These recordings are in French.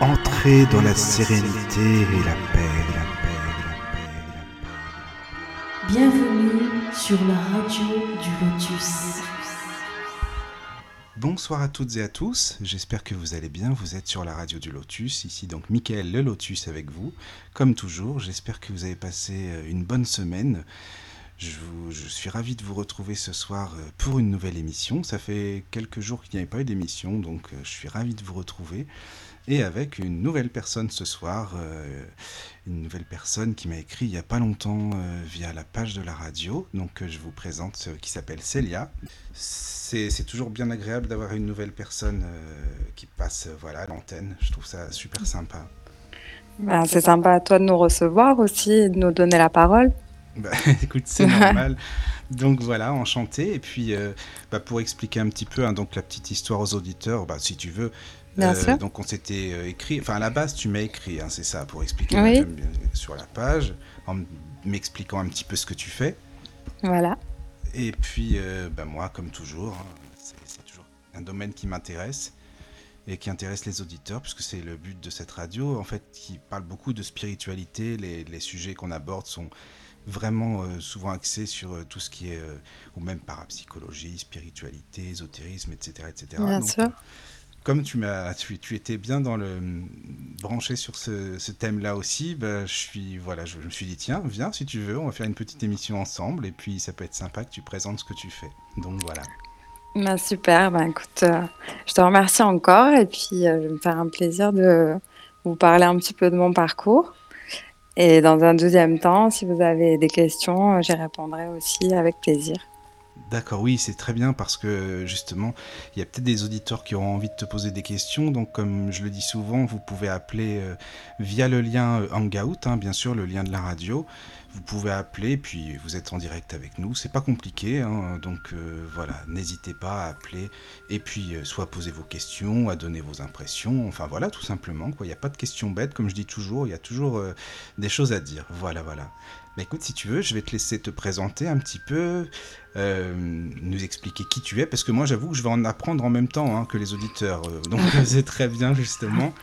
Entrez dans la sérénité et la paix, la paix, la paix, la paix. Bienvenue sur la radio du Lotus. Bonsoir à toutes et à tous, j'espère que vous allez bien, vous êtes sur la radio du Lotus, ici donc Michael le Lotus avec vous, comme toujours, j'espère que vous avez passé euh, une bonne semaine. Je, vous- je suis ravi de vous retrouver ce soir euh, pour une nouvelle émission. Ça fait quelques jours qu'il n'y avait pas eu d'émission, donc euh, je suis ravi de vous retrouver. Et avec une nouvelle personne ce soir, euh, une nouvelle personne qui m'a écrit il n'y a pas longtemps euh, via la page de la radio, donc euh, je vous présente, qui s'appelle Célia. C'est toujours bien agréable d'avoir une nouvelle personne qui passe voilà, à l'antenne, je trouve ça super sympa. Ben, c'est sympa à toi de nous recevoir aussi et de nous donner la parole. Bah, écoute, c'est normal. Donc voilà, enchanté. Et puis, euh, bah, pour expliquer un petit peu hein, donc la petite histoire aux auditeurs, bah, si tu veux. Bien sûr. donc on s'était euh, écrit, enfin à la base tu m'as écrit, hein, c'est ça, pour expliquer Oui. euh, sur la page, en m'expliquant un petit peu ce que tu fais. Voilà. Et puis, euh, bah, moi, comme toujours, hein, c'est c'est toujours un domaine qui m'intéresse et qui intéresse les auditeurs, puisque c'est le but de cette radio, en fait, qui parle beaucoup de spiritualité. Les, les sujets qu'on aborde sont vraiment euh, souvent axés sur euh, tout ce qui est, euh, ou même parapsychologie, spiritualité, ésotérisme, etc. etc. Bien Donc, sûr. Comme tu, m'as, tu, étais bien dans le branché sur ce, thème-là aussi, bah, je suis voilà, je, me suis dit tiens, viens si tu veux, on va faire une petite émission ensemble et puis ça peut être sympa que tu présentes ce que tu fais. Donc voilà. Ben, super. Ben, écoute, euh, je te remercie encore et puis euh, je vais me faire un plaisir de vous parler un petit peu de mon parcours. Et dans un deuxième temps, si vous avez des questions, euh, j'y répondrai aussi avec plaisir. D'accord, oui, c'est très bien parce que justement, il y a peut-être des auditeurs qui auront envie de te poser des questions. Donc, comme je le dis souvent, vous pouvez appeler euh, via le lien euh, Hangout, hein, bien sûr, le lien de la radio. Vous pouvez appeler, puis vous êtes en direct avec nous. C'est pas compliqué, hein, donc euh, voilà, n'hésitez pas à appeler et puis soit poser vos questions, à donner vos impressions. Enfin voilà, tout simplement. Il n'y a pas de questions bêtes, comme je dis toujours. Il y a toujours des choses à dire. Voilà, voilà. Bah écoute, si tu veux, je vais te laisser te présenter un petit peu, euh, nous expliquer qui tu es, parce que moi j'avoue que je vais en apprendre en même temps hein, que les auditeurs, euh, donc c'est très bien justement.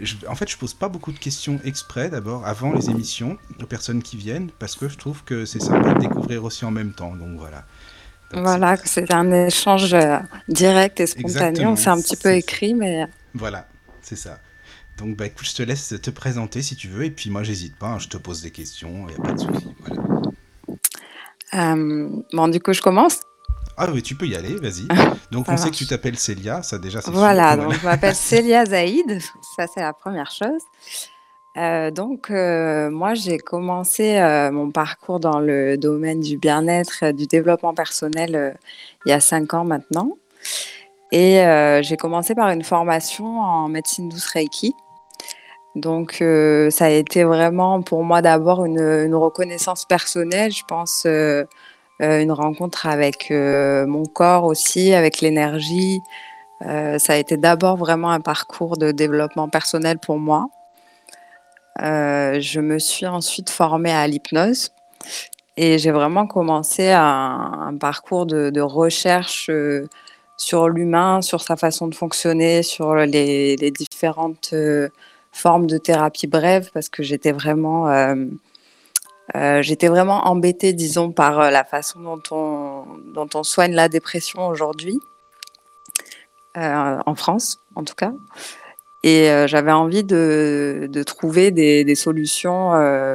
Je- en fait, je pose pas beaucoup de questions exprès d'abord, avant les émissions, aux personnes qui viennent, parce que je trouve que c'est sympa de découvrir aussi en même temps, donc voilà. Donc, Voilà, c'est un échange euh, direct et spontané. Exactement, On s'est un petit peu écrit, mais Voilà, c'est ça. Donc bah écoute, je te laisse te présenter si tu veux, et puis moi j'hésite pas, hein, je te pose des questions, il n'y a pas de souci. Voilà. euh, bon, du coup, je commence. Ah oui, tu peux y aller, vas-y. Donc Ça on sait que tu t'appelles Célia, ça déjà c'est Voilà, donc je m'appelle Célia Zaïd, ça c'est la première chose. Euh, donc euh, moi j'ai commencé mon parcours dans le domaine du bien-être, du développement personnel il y a cinq ans maintenant. Et euh, j'ai commencé par une formation en médecine douce Reiki. Donc euh, ça a été vraiment pour moi d'abord une, reconnaissance personnelle, je pense, euh, une rencontre avec mon corps aussi, avec l'énergie, ça a été d'abord vraiment un parcours de développement personnel pour moi. Je me suis ensuite formée à l'hypnose et j'ai vraiment commencé un, parcours de, recherche sur l'humain, sur sa façon de fonctionner, sur les, différentes euh, formes de thérapie brève parce que j'étais vraiment, euh, euh, vraiment embêtée, disons, par la façon dont on, dont on soigne la dépression aujourd'hui en France, en tout cas. Et j'avais envie de, de trouver des, des solutions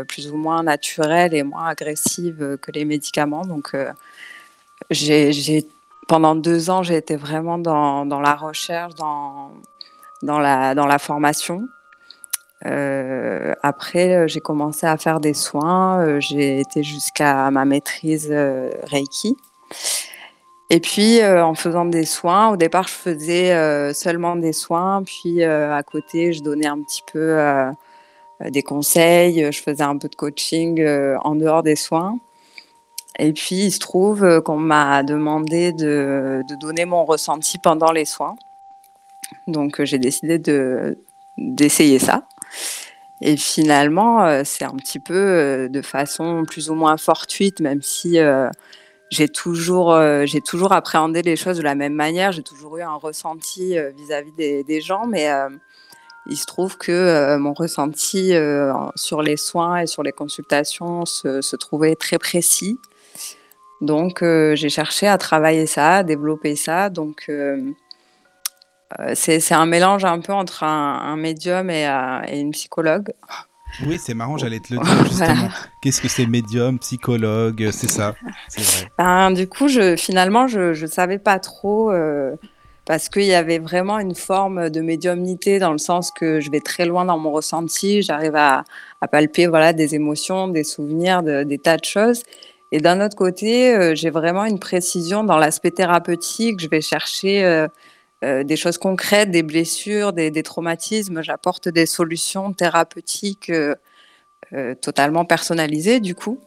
plus ou moins naturelles et moins agressives que les médicaments. Donc, j'ai- pendant deux ans, j'ai été vraiment dans, dans la recherche, dans, dans, la, dans la formation. Euh, après, euh, j'ai commencé à faire des soins. euh, j'ai été jusqu'à ma maîtrise euh, Reiki. Et puis, euh, en faisant des soins, au départ, je faisais seulement des soins. Puis, à côté, je donnais un petit peu des conseils. Je faisais un peu de coaching en dehors des soins. Et puis, il se trouve euh, qu'on m'a demandé de, donner mon ressenti pendant les soins. Donc, euh, j'ai décidé de, d'essayer ça. Et finalement, euh, c'est un petit peu de façon plus ou moins fortuite, même si j'ai toujours, appréhendé les choses de la même manière. J'ai toujours eu un ressenti vis-à-vis des, gens, mais il se trouve que mon ressenti sur les soins et sur les consultations se trouvait très précis. Donc, j'ai cherché à travailler ça, à développer ça. Donc, c'est un mélange un peu entre un, médium et, et, une psychologue. Oui, c'est marrant, j'allais te le dire justement. Qu'est-ce que c'est médium, psychologue C'est ça, vrai. Ben, du coup, je, finalement, je ne savais pas trop parce qu'il y avait vraiment une forme de médiumnité dans le sens que je vais très loin dans mon ressenti, j'arrive à, palper voilà, des émotions, des souvenirs, des tas de choses. Et d'un autre côté, euh, j'ai vraiment une précision dans l'aspect thérapeutique. Je vais chercher euh, euh, des choses concrètes, des blessures, des, traumatismes. J'apporte des solutions thérapeutiques totalement personnalisées, du coup.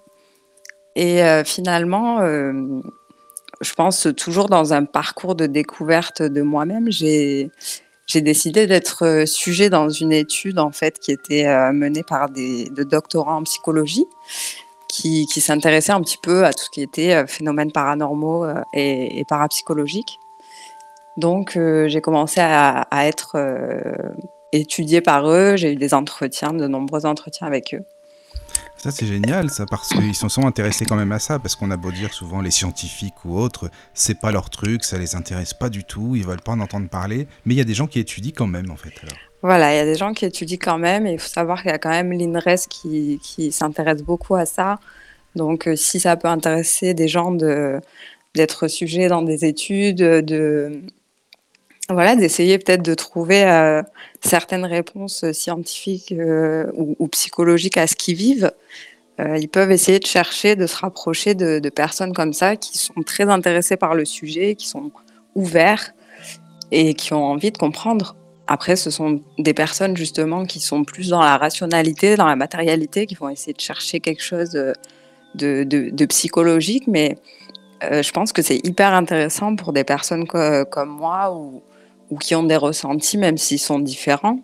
Et finalement, je pense toujours dans un parcours de découverte de moi-même, j'ai j'ai décidé d'être sujet dans une étude en fait qui était menée par des de doctorants en psychologie qui, qui s'intéressaient un petit peu à tout ce qui était phénomènes paranormaux et, parapsychologiques. Donc j'ai commencé à, être étudiée par eux, j'ai eu des entretiens, de nombreux entretiens avec eux. Ça, c'est génial, ça, parce qu'ils se sont intéressés quand même à ça, parce qu'on a beau dire souvent les scientifiques ou autres, c'est pas leur truc, ça les intéresse pas du tout, ils veulent pas en entendre parler, mais il y a des gens qui étudient quand même, en fait. Voilà, il y a des gens qui étudient quand même, et il faut savoir qu'il y a quand même l'INRES qui, s'intéresse beaucoup à ça. Donc, euh, si ça peut intéresser des gens de, d'être sujets dans des études, de, voilà, d'essayer peut-être de trouver euh, certaines réponses scientifiques euh, ou, psychologiques à ce qu'ils vivent. Ils peuvent essayer de chercher, de se rapprocher de, personnes comme ça qui sont très intéressées par le sujet, qui sont ouverts et qui ont envie de comprendre. Après, ce sont des personnes justement qui sont plus dans la rationalité, dans la matérialité, qui vont essayer de chercher quelque chose de, psychologique, mais je pense que c'est hyper intéressant pour des personnes comme moi ou qui ont des ressentis, même s'ils sont différents.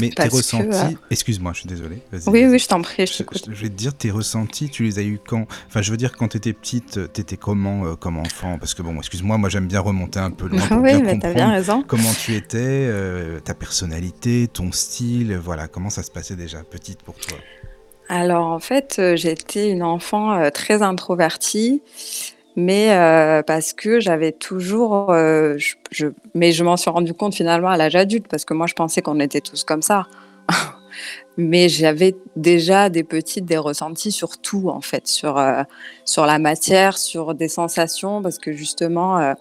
Mais tes ressentis, euh, excuse-moi, je suis désolé. Oui, oui, je t'en prie, je, je, vais te dire, tes ressentis, tu les as eu quand? Enfin, je veux dire, quand tu étais petite, tu étais comment euh, comme enfant? Parce que bon, excuse-moi, moi, j'aime bien remonter un peu loin pour oui, bien mais comprendre bien raison. comment tu étais, euh, ta personnalité, ton style, voilà, comment ça se passait déjà, petite pour toi? Alors, en fait, j'étais une enfant très introvertie mais euh, parce que j'avais toujours, euh, mais je m'en suis rendu compte finalement à l'âge adulte, parce que moi je pensais qu'on était tous comme ça. mais j'avais déjà des petites, des ressentis sur tout en fait, sur, euh, sur la matière, sur des sensations, parce que justement,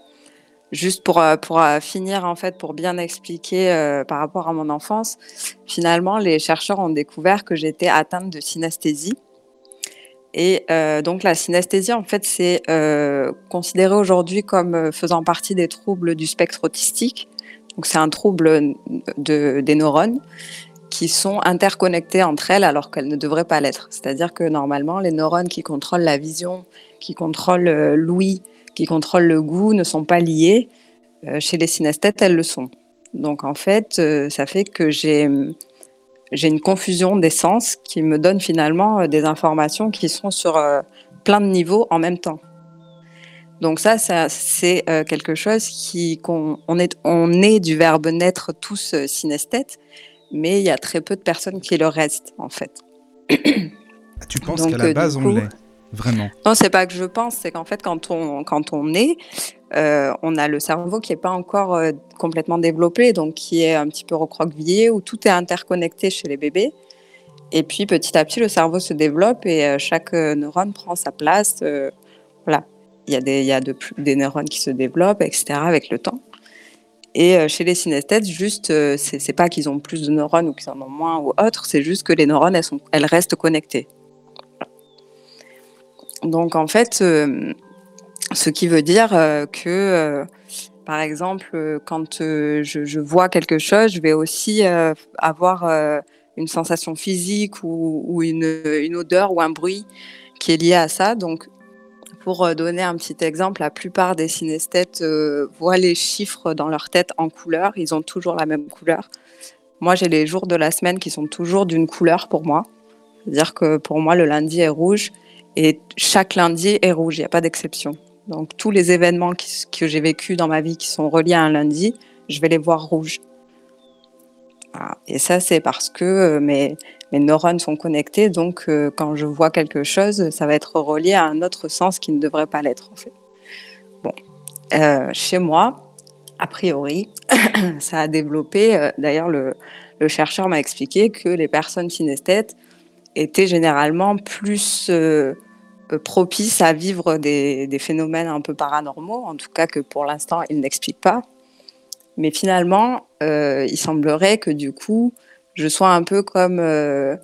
juste pour, pour finir en fait, pour bien expliquer par rapport à mon enfance, finalement les chercheurs ont découvert que j'étais atteinte de synesthésie. Et euh, donc la synesthésie, en fait, c'est euh, considéré aujourd'hui comme euh, faisant partie des troubles du spectre autistique. Donc c'est un trouble de, des neurones qui sont interconnectés entre elles alors qu'elles ne devraient pas l'être. C'est-à-dire que normalement, les neurones qui contrôlent la vision, qui contrôlent l'ouïe, qui contrôlent le goût ne sont pas liés. chez les synesthètes, elles le sont. Donc en fait, ça fait que j'ai j'ai une confusion des sens qui me donne finalement euh, des informations qui sont sur euh, plein de niveaux en même temps. Donc ça, c'est euh, quelque chose qui qu'on on est on est du verbe naître tous synesthètes, mais il y a très peu de personnes qui le restent en fait. Ah, tu penses qu'à la base on l'est Vraiment? Non, c'est pas que je pense, c'est qu'en fait, quand on, quand on est, euh, on a le cerveau qui n'est pas encore euh, complètement développé, donc qui est un petit peu recroquevillé, où tout est interconnecté chez les bébés. Et puis, petit à petit, le cerveau se développe et euh, chaque neurone prend sa place. voilà. Il y a, des, y a de, des neurones qui se développent, etc., avec le temps. Et chez les synesthètes, juste, c'est pas qu'ils ont plus de neurones ou qu'ils en ont moins ou autre, c'est juste que les neurones, elles, sont, elles restent connectées. Donc en fait, ce qui veut dire euh, que, euh, par exemple, quand je, vois quelque chose, je vais aussi avoir une sensation physique ou, une, odeur ou un bruit qui est lié à ça. Donc, pour donner un petit exemple, la plupart des synesthètes voient les chiffres dans leur tête en couleur. Ils ont toujours la même couleur. Moi, j'ai les jours de la semaine qui sont toujours d'une couleur pour moi. C'est-à-dire que pour moi, le lundi est rouge et chaque lundi est rouge, il n'y a pas d'exception. Donc tous les événements que j'ai vécus dans ma vie qui sont reliés à un lundi, je vais les voir rouges. Et ça, c'est parce que euh, mes, neurones sont connectés, donc euh, quand je vois quelque chose, ça va être relié à un autre sens qui ne devrait pas l'être en fait. Bon, Euh, chez moi, a priori, ça a développé. D'ailleurs, le, le chercheur m'a expliqué que les personnes synesthètes étaient généralement plus euh, propices à vivre des, phénomènes un peu paranormaux, en tout cas que pour l'instant, il n'explique pas. Mais finalement, euh, il semblerait que du coup, je sois un peu comme, euh,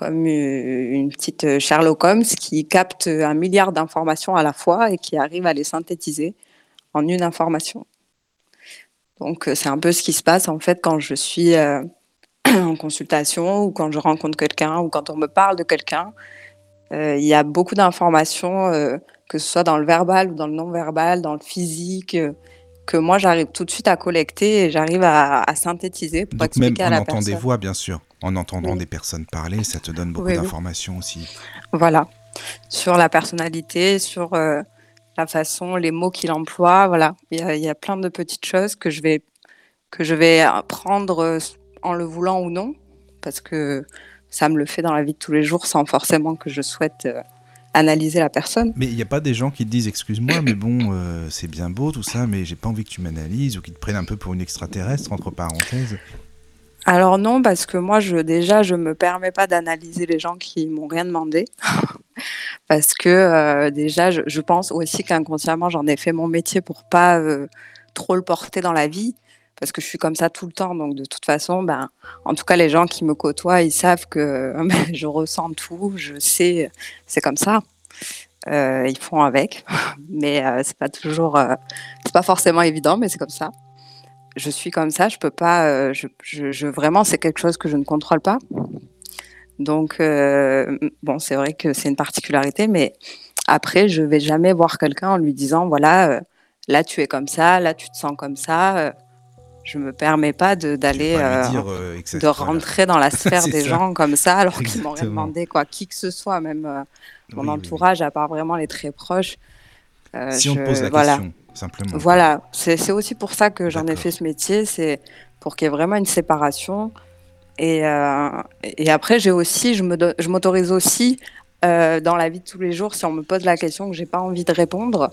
une petite Sherlock Holmes qui capte un milliard d'informations à la fois et qui arrive à les synthétiser en une information. Donc, c'est un peu ce qui se passe en fait quand je suis en consultation ou quand je rencontre quelqu'un ou quand on me parle de quelqu'un. Euh, il y a beaucoup d'informations, euh, que ce soit dans le verbal ou dans le non-verbal, dans le physique, euh, que moi j'arrive tout de suite à collecter et j'arrive à, à synthétiser pour Donc même en entendant des voix, bien sûr. En entendant Oui. des personnes parler, ça te donne beaucoup Oui, oui. d'informations aussi. Voilà, sur la personnalité, sur euh, la façon, les mots qu'il emploie, voilà. Il y a, il y a plein de petites choses que je vais, que je vais apprendre euh, en le voulant ou non, parce que ça me le fait dans la vie de tous les jours sans forcément que je souhaite euh, analyser la personne. Mais il n'y a pas des gens qui te disent excuse-moi, mais bon, euh, c'est bien beau tout ça, mais j'ai pas envie que tu m'analyses ou qui te prennent un peu pour une extraterrestre, entre parenthèses. Alors non, parce que moi, je, déjà, je me permets pas d'analyser les gens qui m'ont rien demandé. parce que euh, déjà, je, je pense aussi qu'inconsciemment, j'en ai fait mon métier pour pas euh, trop le porter dans la vie. Parce que je suis comme ça tout le temps. Donc, de toute façon, ben, en tout cas, les gens qui me côtoient, ils savent que ben, je ressens tout. Je sais, c'est comme ça. Euh, ils font avec. Mais euh, c'est pas toujours, euh, c'est pas forcément évident, mais c'est comme ça je suis comme ça, je peux pas, euh, je, vraiment, c'est quelque chose que je ne contrôle pas. Donc, euh, bon, c'est vrai que c'est une particularité, mais après, je vais jamais voir quelqu'un en lui disant, voilà, là, tu es comme ça, là, tu te sens comme ça. Je me permets pas d'aller, euh, euh, de rentrer dans la sphère des ça. gens comme ça, alors qu'ils Exactement. demandé, quoi. Qui que ce soit, même euh, mon Oui, oui, oui. entourage, à part vraiment les très proches. Si on pose la voilà. question, simplement. Voilà, c'est aussi pour ça que j'en ai fait ce métier, c'est pour qu'il y ait vraiment une séparation. Et, et après, j'ai aussi, je me do- je m'autorise aussi dans la vie de tous les jours, si on me pose la question que j'ai pas envie de répondre,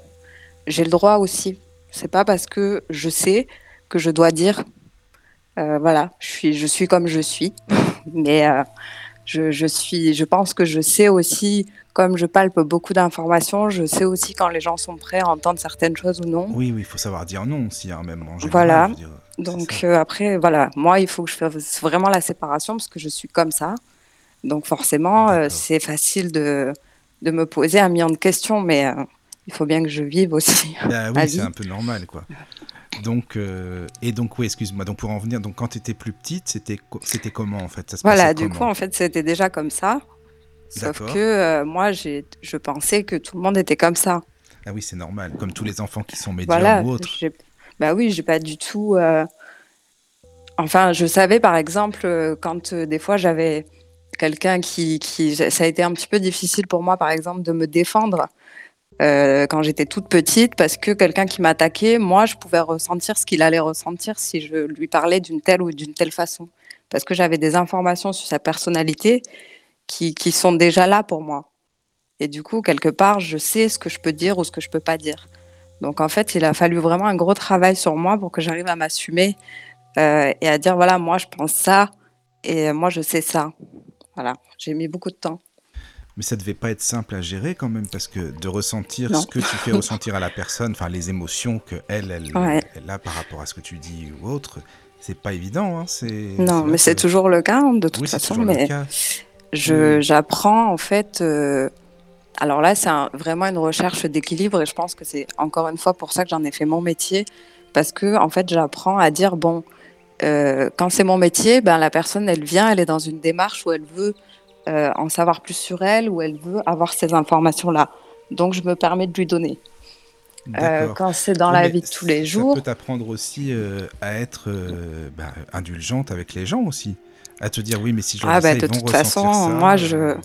j'ai le droit aussi. C'est pas parce que je sais que je dois dire, euh, voilà, je suis, je suis comme je suis, mais euh, je, je suis, je pense que je sais aussi, comme je palpe beaucoup d'informations, je sais aussi quand les gens sont prêts à entendre certaines choses ou non. Oui, oui, il faut savoir dire non aussi, hein, même en général. Voilà. dire, Donc euh, après, voilà, moi, il faut que je fasse vraiment la séparation parce que je suis comme ça. Donc forcément, euh, c'est facile de, de me poser un million de questions, mais euh, il faut bien que je vive aussi. Bah oui, c'est un peu normal, quoi. Donc, euh, et donc, oui, excuse-moi, donc pour en venir, donc quand tu étais plus petite, c'était c'était comment en fait? Ça se Voilà, du coup, en fait, c'était déjà comme ça. Sauf que euh, moi, j'ai, je pensais que tout le monde était comme ça. Ah oui, c'est normal, comme tous les enfants qui sont médiums Voilà. ou autres. j'ai- Bah oui, j'ai pas du tout. euh, Enfin, je savais par exemple quand des fois j'avais quelqu'un qui, qui, ça a été un petit peu difficile pour moi, par exemple, de me défendre euh, quand j'étais toute petite, parce que quelqu'un qui m'attaquait, moi, je pouvais ressentir ce qu'il allait ressentir si je lui parlais d'une telle ou d'une telle façon, parce que j'avais des informations sur sa personnalité qui, sont déjà là pour moi. Et du coup, quelque part, je sais ce que je peux dire ou ce que je peux pas dire. Donc en fait, il a fallu vraiment un gros travail sur moi pour que j'arrive à m'assumer euh, et à dire voilà, moi je pense ça et moi je sais ça. Voilà, j'ai mis beaucoup de temps. Mais ça devait pas être simple à gérer quand même, parce que de ressentir Non. ce que tu fais ressentir à la personne, enfin les émotions que elle, elle, Ouais. elle a par rapport à ce que tu dis ou autre, c'est pas évident. Hein, Non, mais c'est que- toujours le cas hein, de toute Oui, façon. Mais j'apprends en fait. euh, alors là, c'est un- vraiment une recherche d'équilibre et je pense que c'est encore une fois pour ça que j'en ai fait mon métier parce que en fait, j'apprends à dire bon, euh, quand c'est mon métier, ben la personne, elle vient, elle est dans une démarche où elle veut euh, en savoir plus sur elle, où elle veut avoir ces informations-là. Donc, je me permets de lui donner. Euh, quand c'est dans Oui, la vie de tous les Ça jours, peut t'apprendre aussi euh, à être bah, indulgente avec les gens aussi. À te dire oui, mais si je Ah ça, bah, de toute façon, ça, moi, je,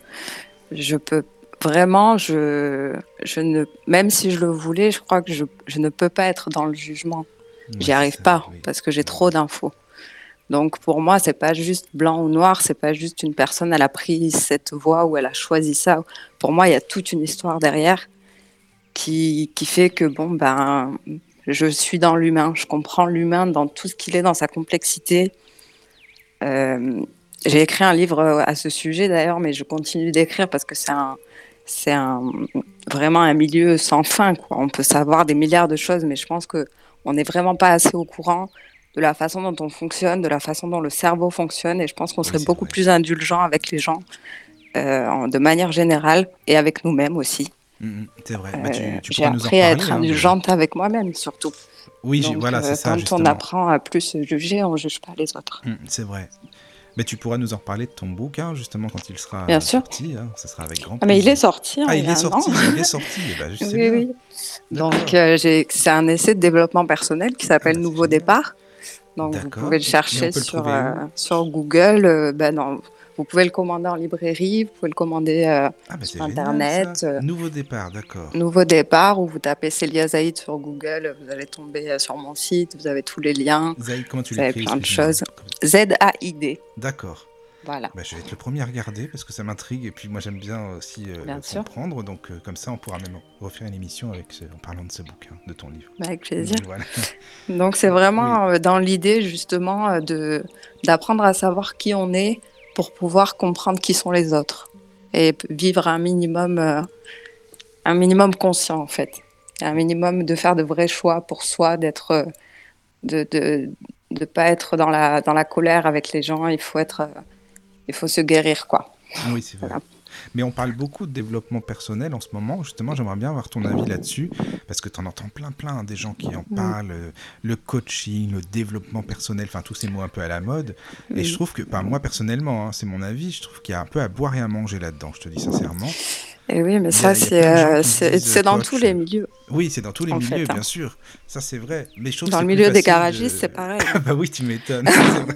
je peux vraiment, je, je ne, même si je le voulais, je crois que je, je ne peux pas être dans le jugement. ouais, J'y arrive ça, pas oui. parce que j'ai trop d'infos. Donc pour moi, c'est pas juste blanc ou noir, c'est pas juste une personne, elle a pris cette voie ou elle a choisi ça. Pour moi, il y a toute une histoire derrière qui, qui fait que bon ben je suis dans l'humain, je comprends l'humain dans tout ce qu'il est, dans sa complexité. Euh, j'ai écrit un livre à ce sujet d'ailleurs, mais je continue d'écrire parce que c'est un, c'est un, vraiment un milieu sans fin. Quoi. On peut savoir des milliards de choses, mais je pense que on n'est vraiment pas assez au courant de la façon dont on fonctionne, de la façon dont le cerveau fonctionne, et je pense qu'on serait beaucoup plus indulgent avec les gens euh, de manière générale et avec nous-mêmes aussi. Mmh, mmh, c'est vrai. Bah, euh, j'ai appris à être hein, indulgente avec moi-même surtout. Oui, voilà, c'est euh, ça. Quand on apprend à plus se juger, on ne juge pas les autres. Mmh, c'est vrai. Mais tu pourras nous en reparler de ton bouquin, justement, quand il sera Bien sorti. Sûr. Hein, ça sera avec grand plaisir. Ah, mais il est sorti. Hein, ah, il, est sorti, il est sorti. Eh ben, oui, oui. Donc, euh, c'est un essai de développement personnel qui s'appelle ah, bah, Nouveau Départ. Donc, vous pouvez le chercher sur, euh, sur Google. Euh, ben, non, vous pouvez le commander en librairie, vous pouvez le commander euh, ah, bah, sur Internet. Nouveau départ, d'accord. Nouveau départ, où vous tapez Célia Zaïd sur Google, vous allez tomber sur mon site, vous avez tous les liens. Zaïd, comment tu l'écris Vous avez plein de choses. Z-A-I-D. D'accord. Voilà. Bah, je vais être le premier à regarder parce que ça m'intrigue et puis moi j'aime bien aussi comprendre. Donc comme ça on pourra même refaire une émission avec en parlant de ce bouquin, de ton livre. Bah, avec plaisir. Donc c'est vraiment dans l'idée justement de d'apprendre à savoir qui on est, pour pouvoir comprendre qui sont les autres et vivre un minimum, euh, un minimum conscient en fait, un minimum de faire de vrais choix pour soi, d'être, euh, de, de, de pas être dans la dans la colère avec les gens. Il faut être, euh, il faut se guérir quoi. Oui, c'est vrai. Mais on parle beaucoup de développement personnel en ce moment. Justement, j'aimerais bien avoir ton avis là-dessus, parce que tu en entends plein, plein, hein, des gens qui en parlent, euh, le coaching, le développement personnel, enfin tous ces mots un peu à la mode. Et je trouve que, ben, moi personnellement, hein, c'est mon avis, je trouve qu'il y a un peu à boire et à manger là-dedans, je te dis sincèrement. Et oui, mais ça, euh, c'est dans tous les milieux. Oui, c'est dans tous les milieux, bien hein. sûr. Ça, c'est vrai. Mais je dans le milieu des garagistes, c'est pareil. bah oui, tu m'étonnes.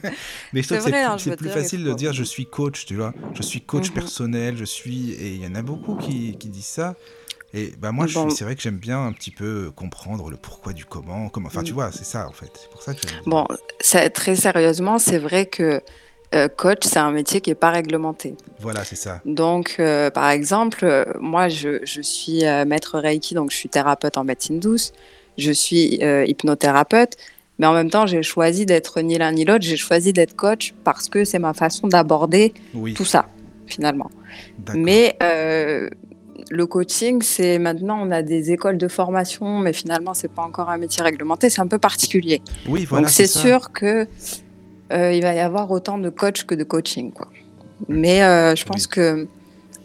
Mais je trouve que c'est plus facile de dire je suis coach, tu vois. Je suis coach mhm. personnel, je suis. Et il y en a beaucoup qui, qui disent ça. Et bah moi, c'est vrai que j'aime bien un petit peu comprendre le pourquoi du comment. comment... Enfin, tu mm. vois, c'est ça en fait. C'est pour ça que Bon, très sérieusement, c'est vrai que euh, coach, c'est un métier qui n'est pas réglementé. Voilà, c'est ça. Donc, euh, par exemple, euh, moi, je, je suis maître Reiki, donc je suis thérapeute en médecine douce, je suis hypnothérapeute, mais en même temps, j'ai choisi d'être ni l'un ni l'autre, j'ai choisi d'être coach parce que c'est ma façon d'aborder tout ça, finalement. Mais le coaching, c'est maintenant, on a des écoles de formation, mais finalement, c'est pas encore un métier réglementé, c'est un peu particulier. Oui, voilà. Donc, c'est sûr que euh, il va y avoir autant de coach que de coaching. Quoi. Mais euh, je pense que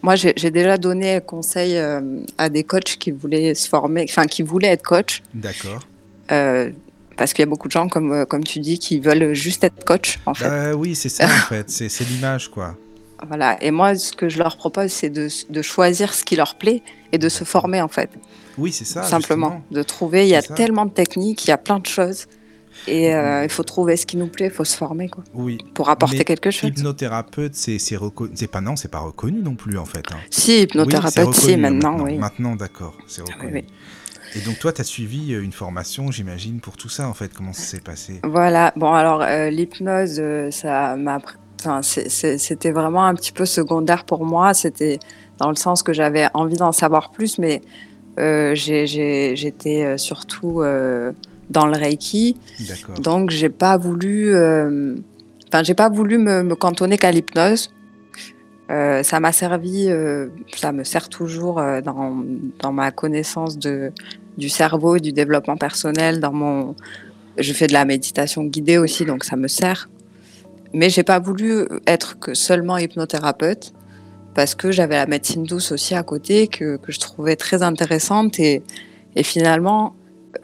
moi, j'ai déjà donné conseil euh, à des coachs qui voulaient se former, enfin, qui voulaient être coach. D'accord. parce qu'il y a beaucoup de gens, comme, comme tu dis, qui veulent juste être coach, en fait. Oui, c'est ça, en fait. C'est l'image, quoi. Voilà. Et moi, ce que je leur propose, c'est de, de, choisir ce qui leur plaît et de se former, en fait. Oui, c'est ça. Simplement. De trouver, il y a tellement de techniques, il y a plein de choses. Et euh, il faut trouver ce qui nous plaît, il faut se former quoi. Oui. Pour apporter quelque chose. Hypnothérapeute, c'est c'est pas non, c'est pas reconnu non plus en fait. Hein. Si hypnothérapeute, oui, si maintenant, oui. Maintenant, d'accord, c'est ah reconnu. Et donc toi, tu as suivi euh, une formation, j'imagine, pour tout ça en fait. Comment ça s'est passé? Voilà. Bon alors euh, l'hypnose, ça m'a, enfin, c'était vraiment un petit peu secondaire pour moi. C'était dans le sens que j'avais envie d'en savoir plus, mais j'étais surtout dans le Reiki. Donc, j'ai pas voulu, euh, enfin, j'ai pas voulu me, cantonner qu'à l'hypnose. Euh, ça m'a servi, euh, ça me sert toujours dans, dans, ma connaissance de, du cerveau, du développement personnel. Dans mon, je fais de la méditation guidée aussi, donc ça me sert. Mais j'ai pas voulu être que seulement hypnothérapeute parce que j'avais la médecine douce aussi à côté que, que je trouvais très intéressante et, et finalement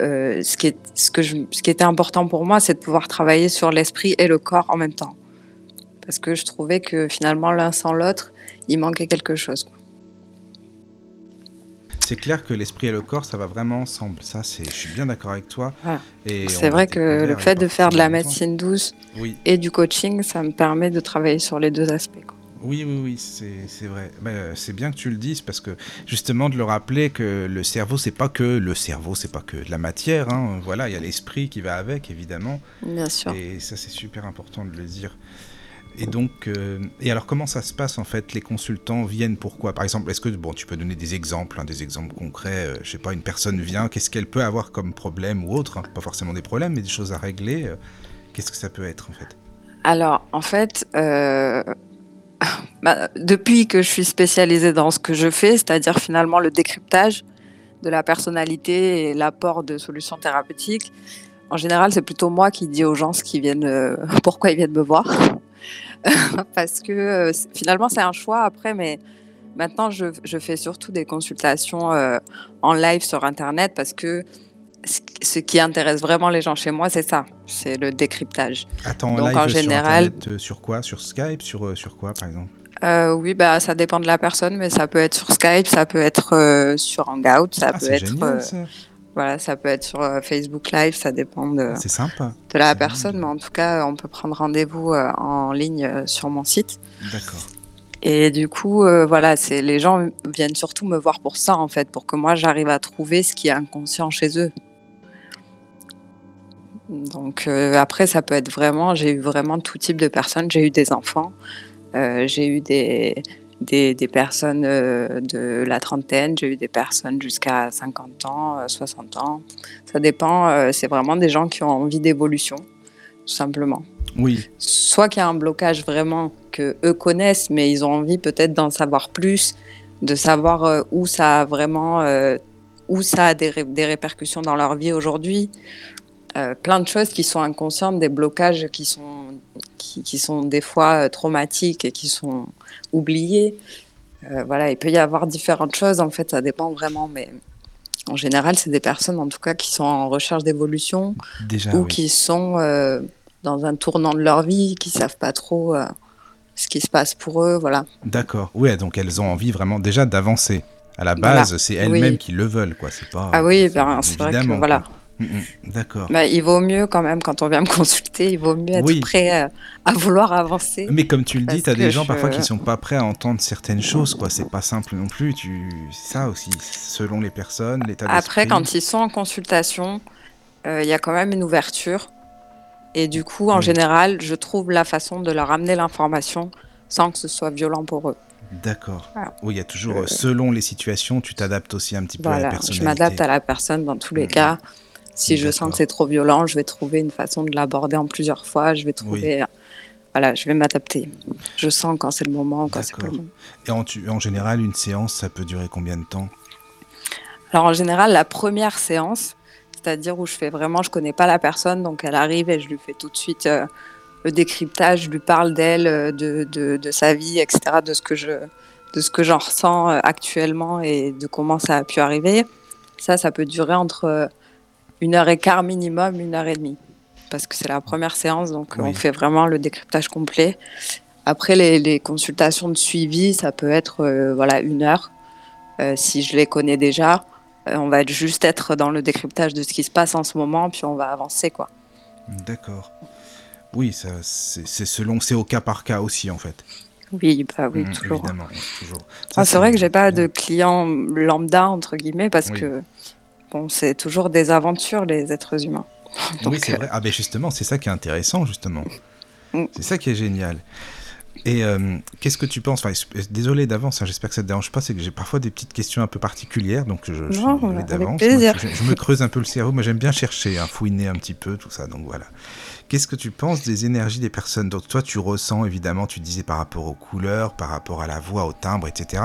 euh, ce, qui est, ce, que je, ce qui était important pour moi, c'est de pouvoir travailler sur l'esprit et le corps en même temps. Parce que je trouvais que finalement, l'un sans l'autre, il manquait quelque chose. C'est clair que l'esprit et le corps, ça va vraiment ensemble. Ça, c'est, je suis bien d'accord avec toi. C'est vrai que le fait de faire de la médecine douce et du coaching, ça me permet de travailler sur les deux aspects. Oui, oui, oui, c'est vrai. Ben, c'est bien que tu le dises parce que justement de le rappeler que le cerveau, c'est pas que le cerveau, c'est pas que de la matière. Hein. Voilà, il y a l'esprit qui va avec, évidemment. Bien sûr. Et ça, c'est super important de le dire. Et donc, euh, et alors comment ça se passe en fait? Les consultants viennent pourquoi? Par exemple, est-ce que bon, tu peux donner des exemples, hein, des exemples concrets euh, Je sais pas, une personne vient, qu'est-ce qu'elle peut avoir comme problème ou autre hein? Pas forcément des problèmes, mais des choses à régler. Euh, qu'est-ce que ça peut être en fait? Alors, en fait, bah, depuis que je suis spécialisée dans ce que je fais, c'est-à-dire finalement le décryptage de la personnalité et l'apport de solutions thérapeutiques, en général, c'est plutôt moi qui dis aux gens ce qui viennent, pourquoi ils viennent me voir. parce que euh, finalement, c'est un choix après, mais maintenant, je, je fais surtout des consultations euh, en live sur Internet parce que ce qui intéresse vraiment les gens chez moi, c'est ça, c'est le décryptage. Attends, Donc live en général, sur, Internet, euh, sur quoi? Sur Skype Sur, sur quoi, par exemple? Euh, oui, bah, ça dépend de la personne, mais ça peut être sur Skype, ça peut être euh, sur Hangout, ça ah, peut être. Génial, ça. Voilà, ça peut être sur euh, Facebook Live, ça dépend de, de la personne, mais en tout cas, on peut prendre rendez-vous euh, en ligne euh, sur mon site. D'accord. Et du coup, voilà, c'est les gens viennent surtout me voir pour ça, en fait, pour que moi j'arrive à trouver ce qui est inconscient chez eux. Donc après, ça peut être vraiment, j'ai eu vraiment tout type de personnes. J'ai eu des enfants, j'ai eu des, des, personnes euh, de la trentaine, j'ai eu des personnes jusqu'à 50 ans, 60 euh, ans. Ça dépend, euh, c'est vraiment des gens qui ont envie d'évolution, tout simplement. Oui. Soit qu'il y a un blocage vraiment que eux connaissent, mais ils ont envie peut-être d'en savoir plus, de savoir où ça a vraiment, où ça a des, des, répercussions dans leur vie aujourd'hui. Plein de choses qui sont inconscientes, des blocages qui sont, qui, qui sont des fois traumatiques et qui sont oublié. Euh, voilà, il peut y avoir différentes choses, en fait, ça dépend vraiment, mais en général, c'est des personnes, en tout cas, qui sont en recherche d'évolution ou qui sont euh, dans un tournant de leur vie, qui savent pas trop euh, ce qui se passe pour eux, voilà. D'accord, oui, donc elles ont envie vraiment déjà d'avancer. À la base, c'est elles-mêmes qui le veulent, quoi. C'est pas. Ah oui, ben, c'est vrai que voilà. D'accord. Bah, il vaut mieux quand même, quand on vient me consulter, il vaut mieux être prêt à, vouloir avancer. Mais comme tu le dis, tu as des gens parfois qui sont pas prêts à entendre certaines choses, quoi. C'est pas simple non plus. Tu... Ça aussi, selon les personnes, l'état d'esprit. Après, quand ils sont en consultation, euh, il y a quand même une ouverture. Et du coup, en général, je trouve la façon de leur amener l'information sans que ce soit violent pour eux. D'accord. Oui, il y a toujours, euh, selon les situations, tu t'adaptes aussi un petit peu à la personnalité. Je m'adapte à la personne dans tous les cas. Si je sens que c'est trop violent, je vais trouver une façon de l'aborder en plusieurs fois. Je vais trouver. Voilà, je vais m'adapter. Je sens quand c'est le moment, quand c'est pas le moment. Et en, en, général, une séance, ça peut durer combien de temps? Alors en général, la première séance, c'est-à-dire où je fais vraiment, je connais pas la personne, donc elle arrive et je lui fais tout de suite euh, le décryptage, je lui parle d'elle, euh, de, de, de, sa vie, etc., de ce que je, de ce que j'en ressens euh, actuellement et de comment ça a pu arriver. Ça, ça peut durer entre une heure et quart minimum, une heure et demie. Parce que c'est la première séance, donc on fait vraiment le décryptage complet. Après, les, consultations de suivi, ça peut être euh, voilà, une heure. Euh, si je les connais déjà, euh, on va juste être dans le décryptage de ce qui se passe en ce moment, puis on va avancer. quoi. D'accord. Oui, c'est selon, c'est au cas par cas aussi, en fait. Oui, bah oui, mmh, toujours. Évidemment, toujours. Ah, c'est vrai que j'ai pas de clients lambda, entre guillemets, parce que bon, c'est toujours des aventures, les êtres humains. oui, c'est vrai. Ah, ben justement, c'est ça qui est intéressant, justement. Mm. C'est ça qui est génial. Et euh, qu'est-ce que tu penses? Enfin, Désolé d'avance, hein, j'espère que ça ne te dérange pas, c'est que j'ai parfois des petites questions un peu particulières, donc je, je d'avance. Je, me creuse un peu le cerveau, moi j'aime bien chercher, hein, fouiner un petit peu, tout ça, donc voilà. Qu'est-ce que tu penses des énergies des personnes Donc toi, tu ressens évidemment, tu disais par rapport aux couleurs, par rapport à la voix, au timbre, etc.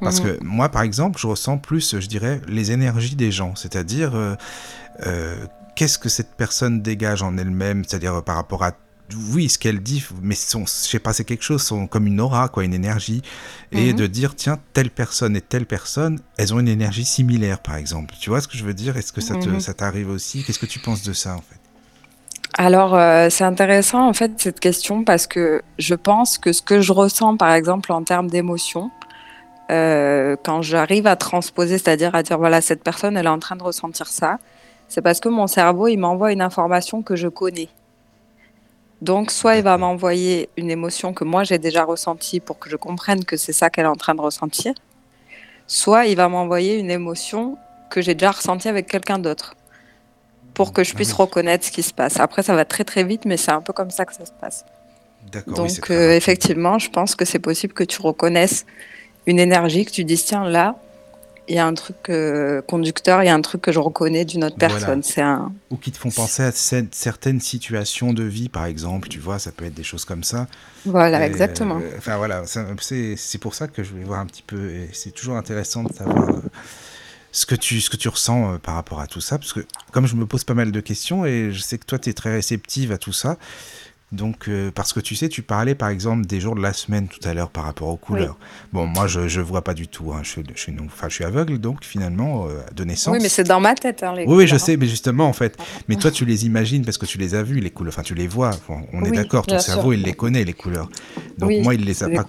Parce mhm. que moi, par exemple, je ressens plus, je dirais, les énergies des gens, c'est-à-dire euh, euh, qu'est-ce que cette personne dégage en elle-même, c'est-à-dire par rapport à oui, ce qu'elle dit, mais son, je sais pas, c'est quelque chose, comme une aura, quoi, une énergie, et mhm. de dire tiens, telle personne et telle personne, elles ont une énergie similaire, par exemple. Tu vois ce que je veux dire? Est-ce que ça mhm. t'arrive aussi? Qu'est-ce que tu penses de ça, en fait? Alors, euh, c'est intéressant en fait cette question parce que je pense que ce que je ressens par exemple en termes d'émotion, euh, quand j'arrive à transposer, c'est-à-dire à dire voilà, cette personne elle est en train de ressentir ça, c'est parce que mon cerveau il m'envoie une information que je connais. Donc, soit il va m'envoyer une émotion que moi j'ai déjà ressentie pour que je comprenne que c'est ça qu'elle est en train de ressentir, soit il va m'envoyer une émotion que j'ai déjà ressentie avec quelqu'un d'autre pour que je Ah puisse oui. reconnaître ce qui se passe. Après, ça va très très vite, mais c'est un peu comme ça que ça se passe. Oui, Donc, euh, effectivement, je pense que c'est possible que tu reconnaisses une énergie, que tu dises, tiens, là, il y a un truc euh, conducteur, il y a un truc que je reconnais d'une autre Voilà. personne. C'est un... Ou qui te font penser à cer- certaines situations de vie, par exemple, tu vois, ça peut être des choses comme ça. Voilà, Et, exactement. euh, Enfin voilà, c'est pour ça que je voulais voir un petit peu, c'est toujours intéressant de savoir ce que tu, ce que tu ressens euh, par rapport à tout ça, parce que comme je me pose pas mal de questions, et je sais que toi tu es très réceptive à tout ça, donc euh, parce que tu sais, tu parlais par exemple des jours de la semaine tout à l'heure par rapport aux couleurs. Bon, moi je, je vois pas du tout, hein, je, suis, je, suis, non- enfin, je suis aveugle donc finalement euh, de naissance. Oui, mais c'est dans ma tête, hein, les Oui, oui, je couleurs, hein. sais, mais justement, en fait. Mais toi, tu les imagines parce que tu les as vus, les couleurs. Enfin, tu les vois. Bon, on est d'accord, ton cerveau, sûr. il les connaît, les couleurs. Donc, Oui, moi, il les a pas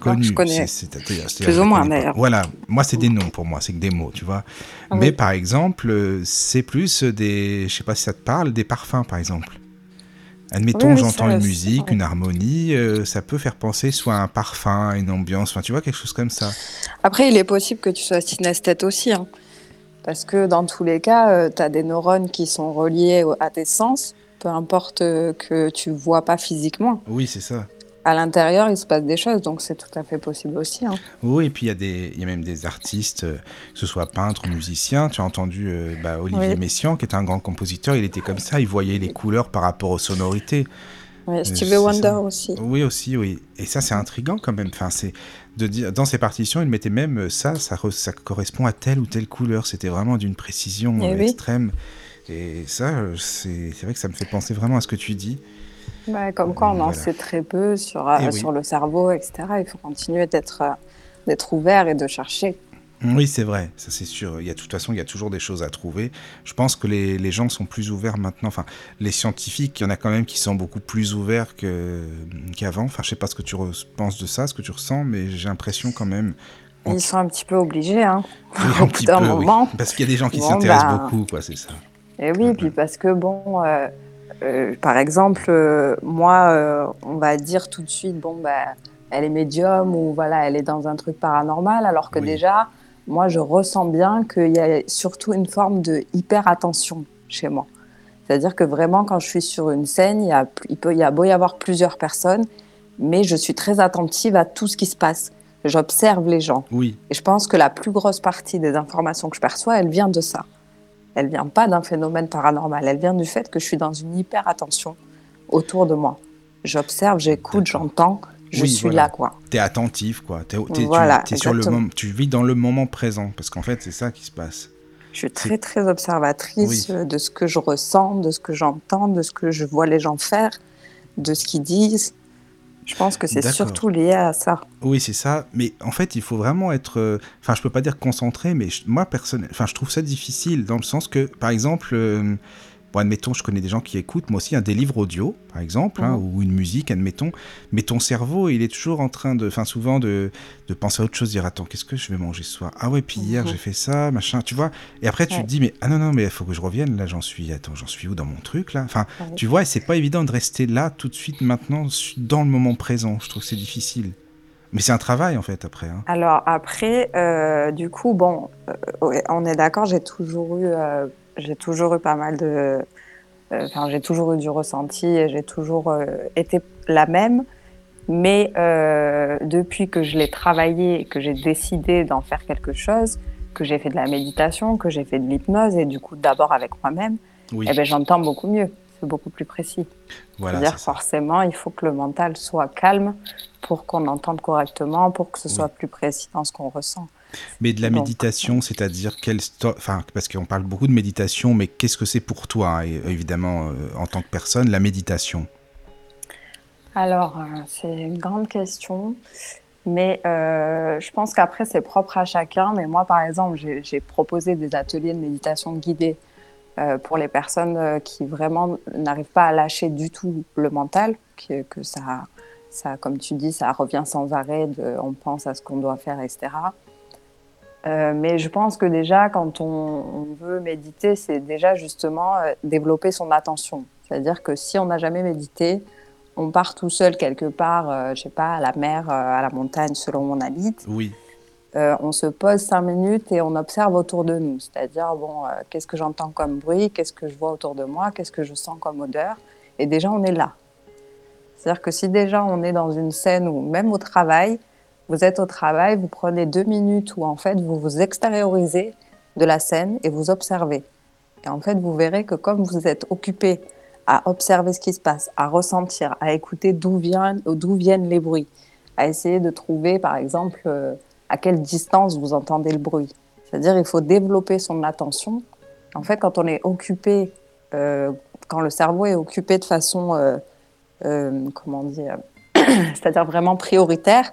c'est-à-dire, Plus ou moins, d'ailleurs. Voilà. Moi, c'est des noms pour moi, c'est que des mots, tu vois. Ah Mais oui. par exemple, euh, c'est plus des. Je sais pas si ça te parle, des parfums, par exemple. Admettons, Oui, j'entends une musique, une harmonie, euh, ça peut faire penser soit à un parfum, à une ambiance, enfin, tu vois, quelque chose comme ça. Après, il est possible que tu sois synesthète aussi. hein. Parce que dans tous les cas, tu as des neurones qui sont reliés à tes sens, peu importe euh, que tu vois pas physiquement. Oui, c'est ça. À l'intérieur, il se passe des choses, donc c'est tout à fait possible aussi. hein. Oui, et puis il y, y a même des artistes, euh, que ce soit peintres ou musiciens. Tu as entendu euh, bah, Olivier Oui. Messiaen, qui est un grand compositeur, il était comme ça, il voyait les couleurs par rapport aux sonorités. Oui, Euh, Stevie Wonder ça. aussi. Oui, aussi, oui. Et ça, c'est intriguant quand même. Enfin, c'est de dire dans ses partitions, il mettait même ça, ça, re- ça correspond à telle ou telle couleur. C'était vraiment d'une précision Eh oui. extrême. Et ça, c'est vrai que ça me fait penser vraiment à ce que tu dis. Ouais, comme quoi, on en sait très peu sur, euh, Eh oui. sur le cerveau, etc. Il faut continuer d'être euh, ouvert et de chercher. Oui, c'est vrai, ça c'est sûr. Il y a, de toute façon, il y a toujours des choses à trouver. Je pense que les, les gens sont plus ouverts maintenant. Enfin, les scientifiques, il y en a quand même qui sont beaucoup plus ouverts qu'avant. Enfin, je sais pas ce que tu penses de ça, ce que tu ressens, mais j'ai l'impression quand même. Ils sont un petit peu obligés. Hein. Au bout d'un oui. moment. Parce qu'il y a des gens qui Bon, s'intéressent bah, beaucoup, quoi, c'est ça. Et oui, puis parce que bon, euh, euh, par exemple, euh, moi, euh, on va dire tout de suite, bon, bah, elle est médium ou voilà, elle est dans un truc paranormal, alors que Oui. déjà, moi, je ressens bien qu'il y a surtout une forme de hyper attention chez moi. C'est-à-dire que vraiment, quand je suis sur une scène, il, y a, il, peut, il y a beau y avoir plusieurs personnes, mais je suis très attentive à tout ce qui se passe. J'observe les gens. Oui, Et je pense que la plus grosse partie des informations que je perçois, elle vient de ça. Elle vient pas d'un phénomène paranormal. Elle vient du fait que je suis dans une hyper attention autour de moi. J'observe, j'écoute, j'entends, je Oui, suis voilà. là, quoi. t'es attentif, quoi. T'es, t'es- tu- Voilà, t'es sur le moment, tu vis dans le moment présent, parce qu'en fait, c'est ça qui se passe. Je suis très, très observatrice Oui. euh, de ce que je ressens, de ce que j'entends, de ce que je vois les gens faire, de ce qu'ils disent. Je pense que c'est surtout lié à ça. Oui, c'est ça. Mais en fait, il faut vraiment être. euh, Enfin, je peux pas dire concentré, mais je- moi, personnellement, enfin, je trouve ça difficile dans le sens que, par exemple, euh, bon, admettons, je connais des gens qui écoutent, moi aussi, un des livres audio, par exemple, hein, Mhm. ou une musique, admettons. Mais ton cerveau, il est toujours en train de, enfin, souvent de, de penser à autre chose, dire attends, qu'est-ce que je vais manger ce soir? Ah ouais, puis hier Mhm. j'ai fait ça, machin, tu vois. Et après, tu Ouais. te dis mais ah non non, mais il faut que je revienne. Là, j'en suis. Attends, j'en suis où dans mon truc là? Enfin, Ouais. tu vois, et c'est pas évident de rester là tout de suite maintenant dans le moment présent. Je trouve que c'est difficile. Mais c'est un travail en fait après. hein. Alors après, euh, du coup, bon, euh, on est d'accord, j'ai toujours eu, euh, j'ai toujours eu pas mal de, euh, enfin, j'ai toujours eu du ressenti et j'ai toujours euh, été la même. Mais euh, depuis que je l'ai travaillé et que j'ai décidé d'en faire quelque chose, que j'ai fait de la méditation, que j'ai fait de l'hypnose et du coup d'abord avec moi-même, Oui, eh ben, j'entends beaucoup mieux, c'est beaucoup plus précis. voilà. C'est-à-dire forcément, il faut que le mental soit calme pour qu'on entende correctement, pour que ce Oui. soit plus précis dans ce qu'on ressent. Mais de la méditation, c'est-à-dire quelle, enfin, parce qu'on parle beaucoup de méditation, mais qu'est-ce que c'est pour toi, hein, et, évidemment, euh, en tant que personne, la méditation? Alors, euh, c'est une grande question, mais euh, je pense qu'après, c'est propre à chacun. Mais moi, par exemple, j'ai proposé des ateliers de méditation guidée euh, pour les personnes qui vraiment n'arrivent pas à lâcher du tout le mental, que, que ça, ça, comme tu dis, ça revient sans arrêt, de, on pense à ce qu'on doit faire, etc. Euh, mais je pense que déjà, quand on, on veut méditer, c'est déjà justement euh, développer son attention. C'est-à-dire que si on n'a jamais médité, on part tout seul quelque part, euh, je sais pas, à la mer, euh, à la montagne, selon où on habite. Oui. On se pose cinq minutes et on observe autour de nous. C'est-à-dire, bon, qu'est-ce que j'entends comme bruit, qu'est-ce que je vois autour de moi, qu'est-ce que je sens comme odeur? Et déjà, on est là. C'est-à-dire que si déjà on est dans une scène ou même au travail, vous êtes au travail, vous prenez deux minutes où en fait vous vous extériorisez de la scène et vous observez. Et en fait, vous verrez que comme vous êtes occupé à observer ce qui se passe, à ressentir, à écouter d'où viennent, les bruits, à essayer de trouver, par exemple, euh, à quelle distance vous entendez le bruit. C'est-à-dire, il faut développer son attention. En fait, quand on est occupé, euh, quand le cerveau est occupé de façon, euh, comment dire, c'est-à-dire vraiment prioritaire,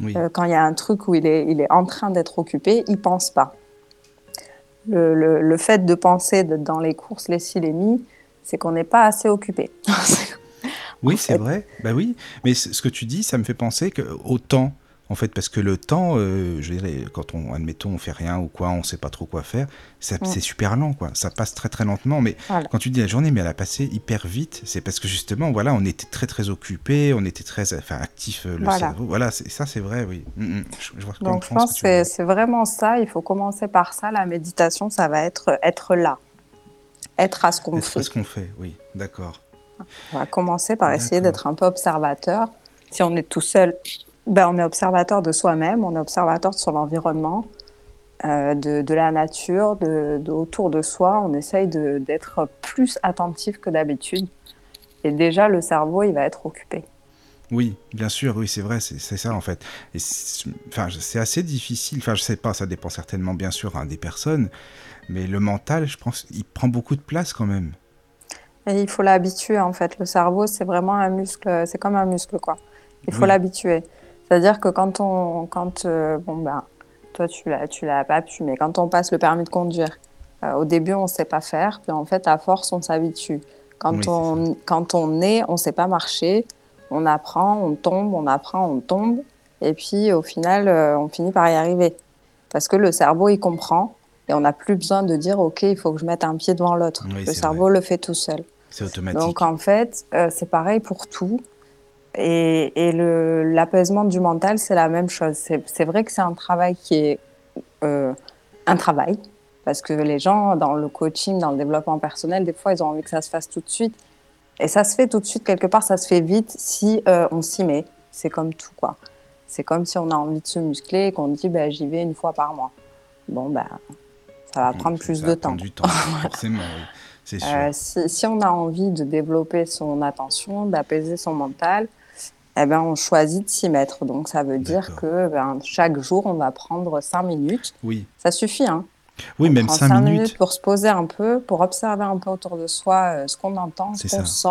Oui. euh, quand il y a un truc où il est, il est en train d'être occupé, il pense pas. Le, le- le fait de penser dans les courses, les mi, c'est qu'on n'est pas assez occupé. Oui, c'est vrai. Bah oui. Mais ce que tu dis, ça me fait penser que au temps, en fait, parce que le temps, euh, je dirais, quand on, admettons, on fait rien ou quoi, on sait pas trop quoi faire, Mm. c'est super lent, quoi. Ça passe très très lentement. Mais Voilà. quand tu dis la journée, mais elle a passé hyper vite, c'est parce que justement, voilà, on était très très occupé, on était très, enfin, actif euh, le Voilà. cerveau. Voilà, c'est- ça c'est vrai, oui. Mm, mm. Je, je vois Donc je pense que c'est vraiment ça, il faut commencer par ça. La méditation, ça va être être là, être à ce qu'on C'est fait. ce qu'on fait, oui. D'accord. On va commencer par essayer d'être un peu observateur. Si on est tout seul, ben, on est observateur de soi-même, on est observateur de son environnement, euh, de, de la nature, de, de autour de soi. On essaye d'être plus attentif que d'habitude. Et déjà, le cerveau, il va être occupé. Oui, bien sûr, oui, c'est vrai, c'est ça en fait. Et enfin, c'est assez difficile. Enfin, je sais pas, ça dépend certainement bien sûr hein, des personnes, mais le mental, je pense, il prend beaucoup de place quand même. Et il faut l'habituer, en fait. Le cerveau, c'est vraiment un muscle, c'est comme un muscle, quoi. Il faut l'habituer. C'est-à-dire que quand on, quand, euh, bon, ben, toi, tu l'as, tu l'as pas pu, mais quand on passe le permis de conduire, euh, au début, on sait pas faire, puis en fait, à force, on s'habitue. Quand, Oui, on, quand on est, on sait pas marcher, on apprend, on tombe, on apprend, on tombe, et puis au final, euh, on finit par y arriver. Parce que le cerveau, il comprend, et on n'a plus besoin de dire, OK, il faut que je mette un pied devant l'autre. Oui, le cerveau le fait tout seul. C'est automatique. Donc en fait, c'est pareil pour tout. Et, et l'apaisement du mental, c'est la même chose. C'est vrai que c'est un travail qui est euh, un travail, parce que les gens, dans le coaching, dans le développement personnel, des fois, ils ont envie que ça se fasse tout de suite. Et ça se fait tout de suite, quelque part, ça se fait vite si euh, on s'y met. C'est comme tout, quoi. C'est comme si on a envie de se muscler et qu'on dit, bah, j'y vais une fois par mois. Bon, bah, ça va Bon, prendre plus ça de temps. du temps, forcément. C'est sûr. Euh, si, si on a envie de développer son attention, d'apaiser son mental, eh ben, on choisit de s'y mettre. Donc, ça veut dire que ben, chaque jour, on va prendre cinq minutes. Oui, Ça suffit. Hein. oui, On même prend cinq cinq minutes. pour se poser un peu, pour observer un peu autour de soi euh, ce qu'on entend, ce qu'on sent,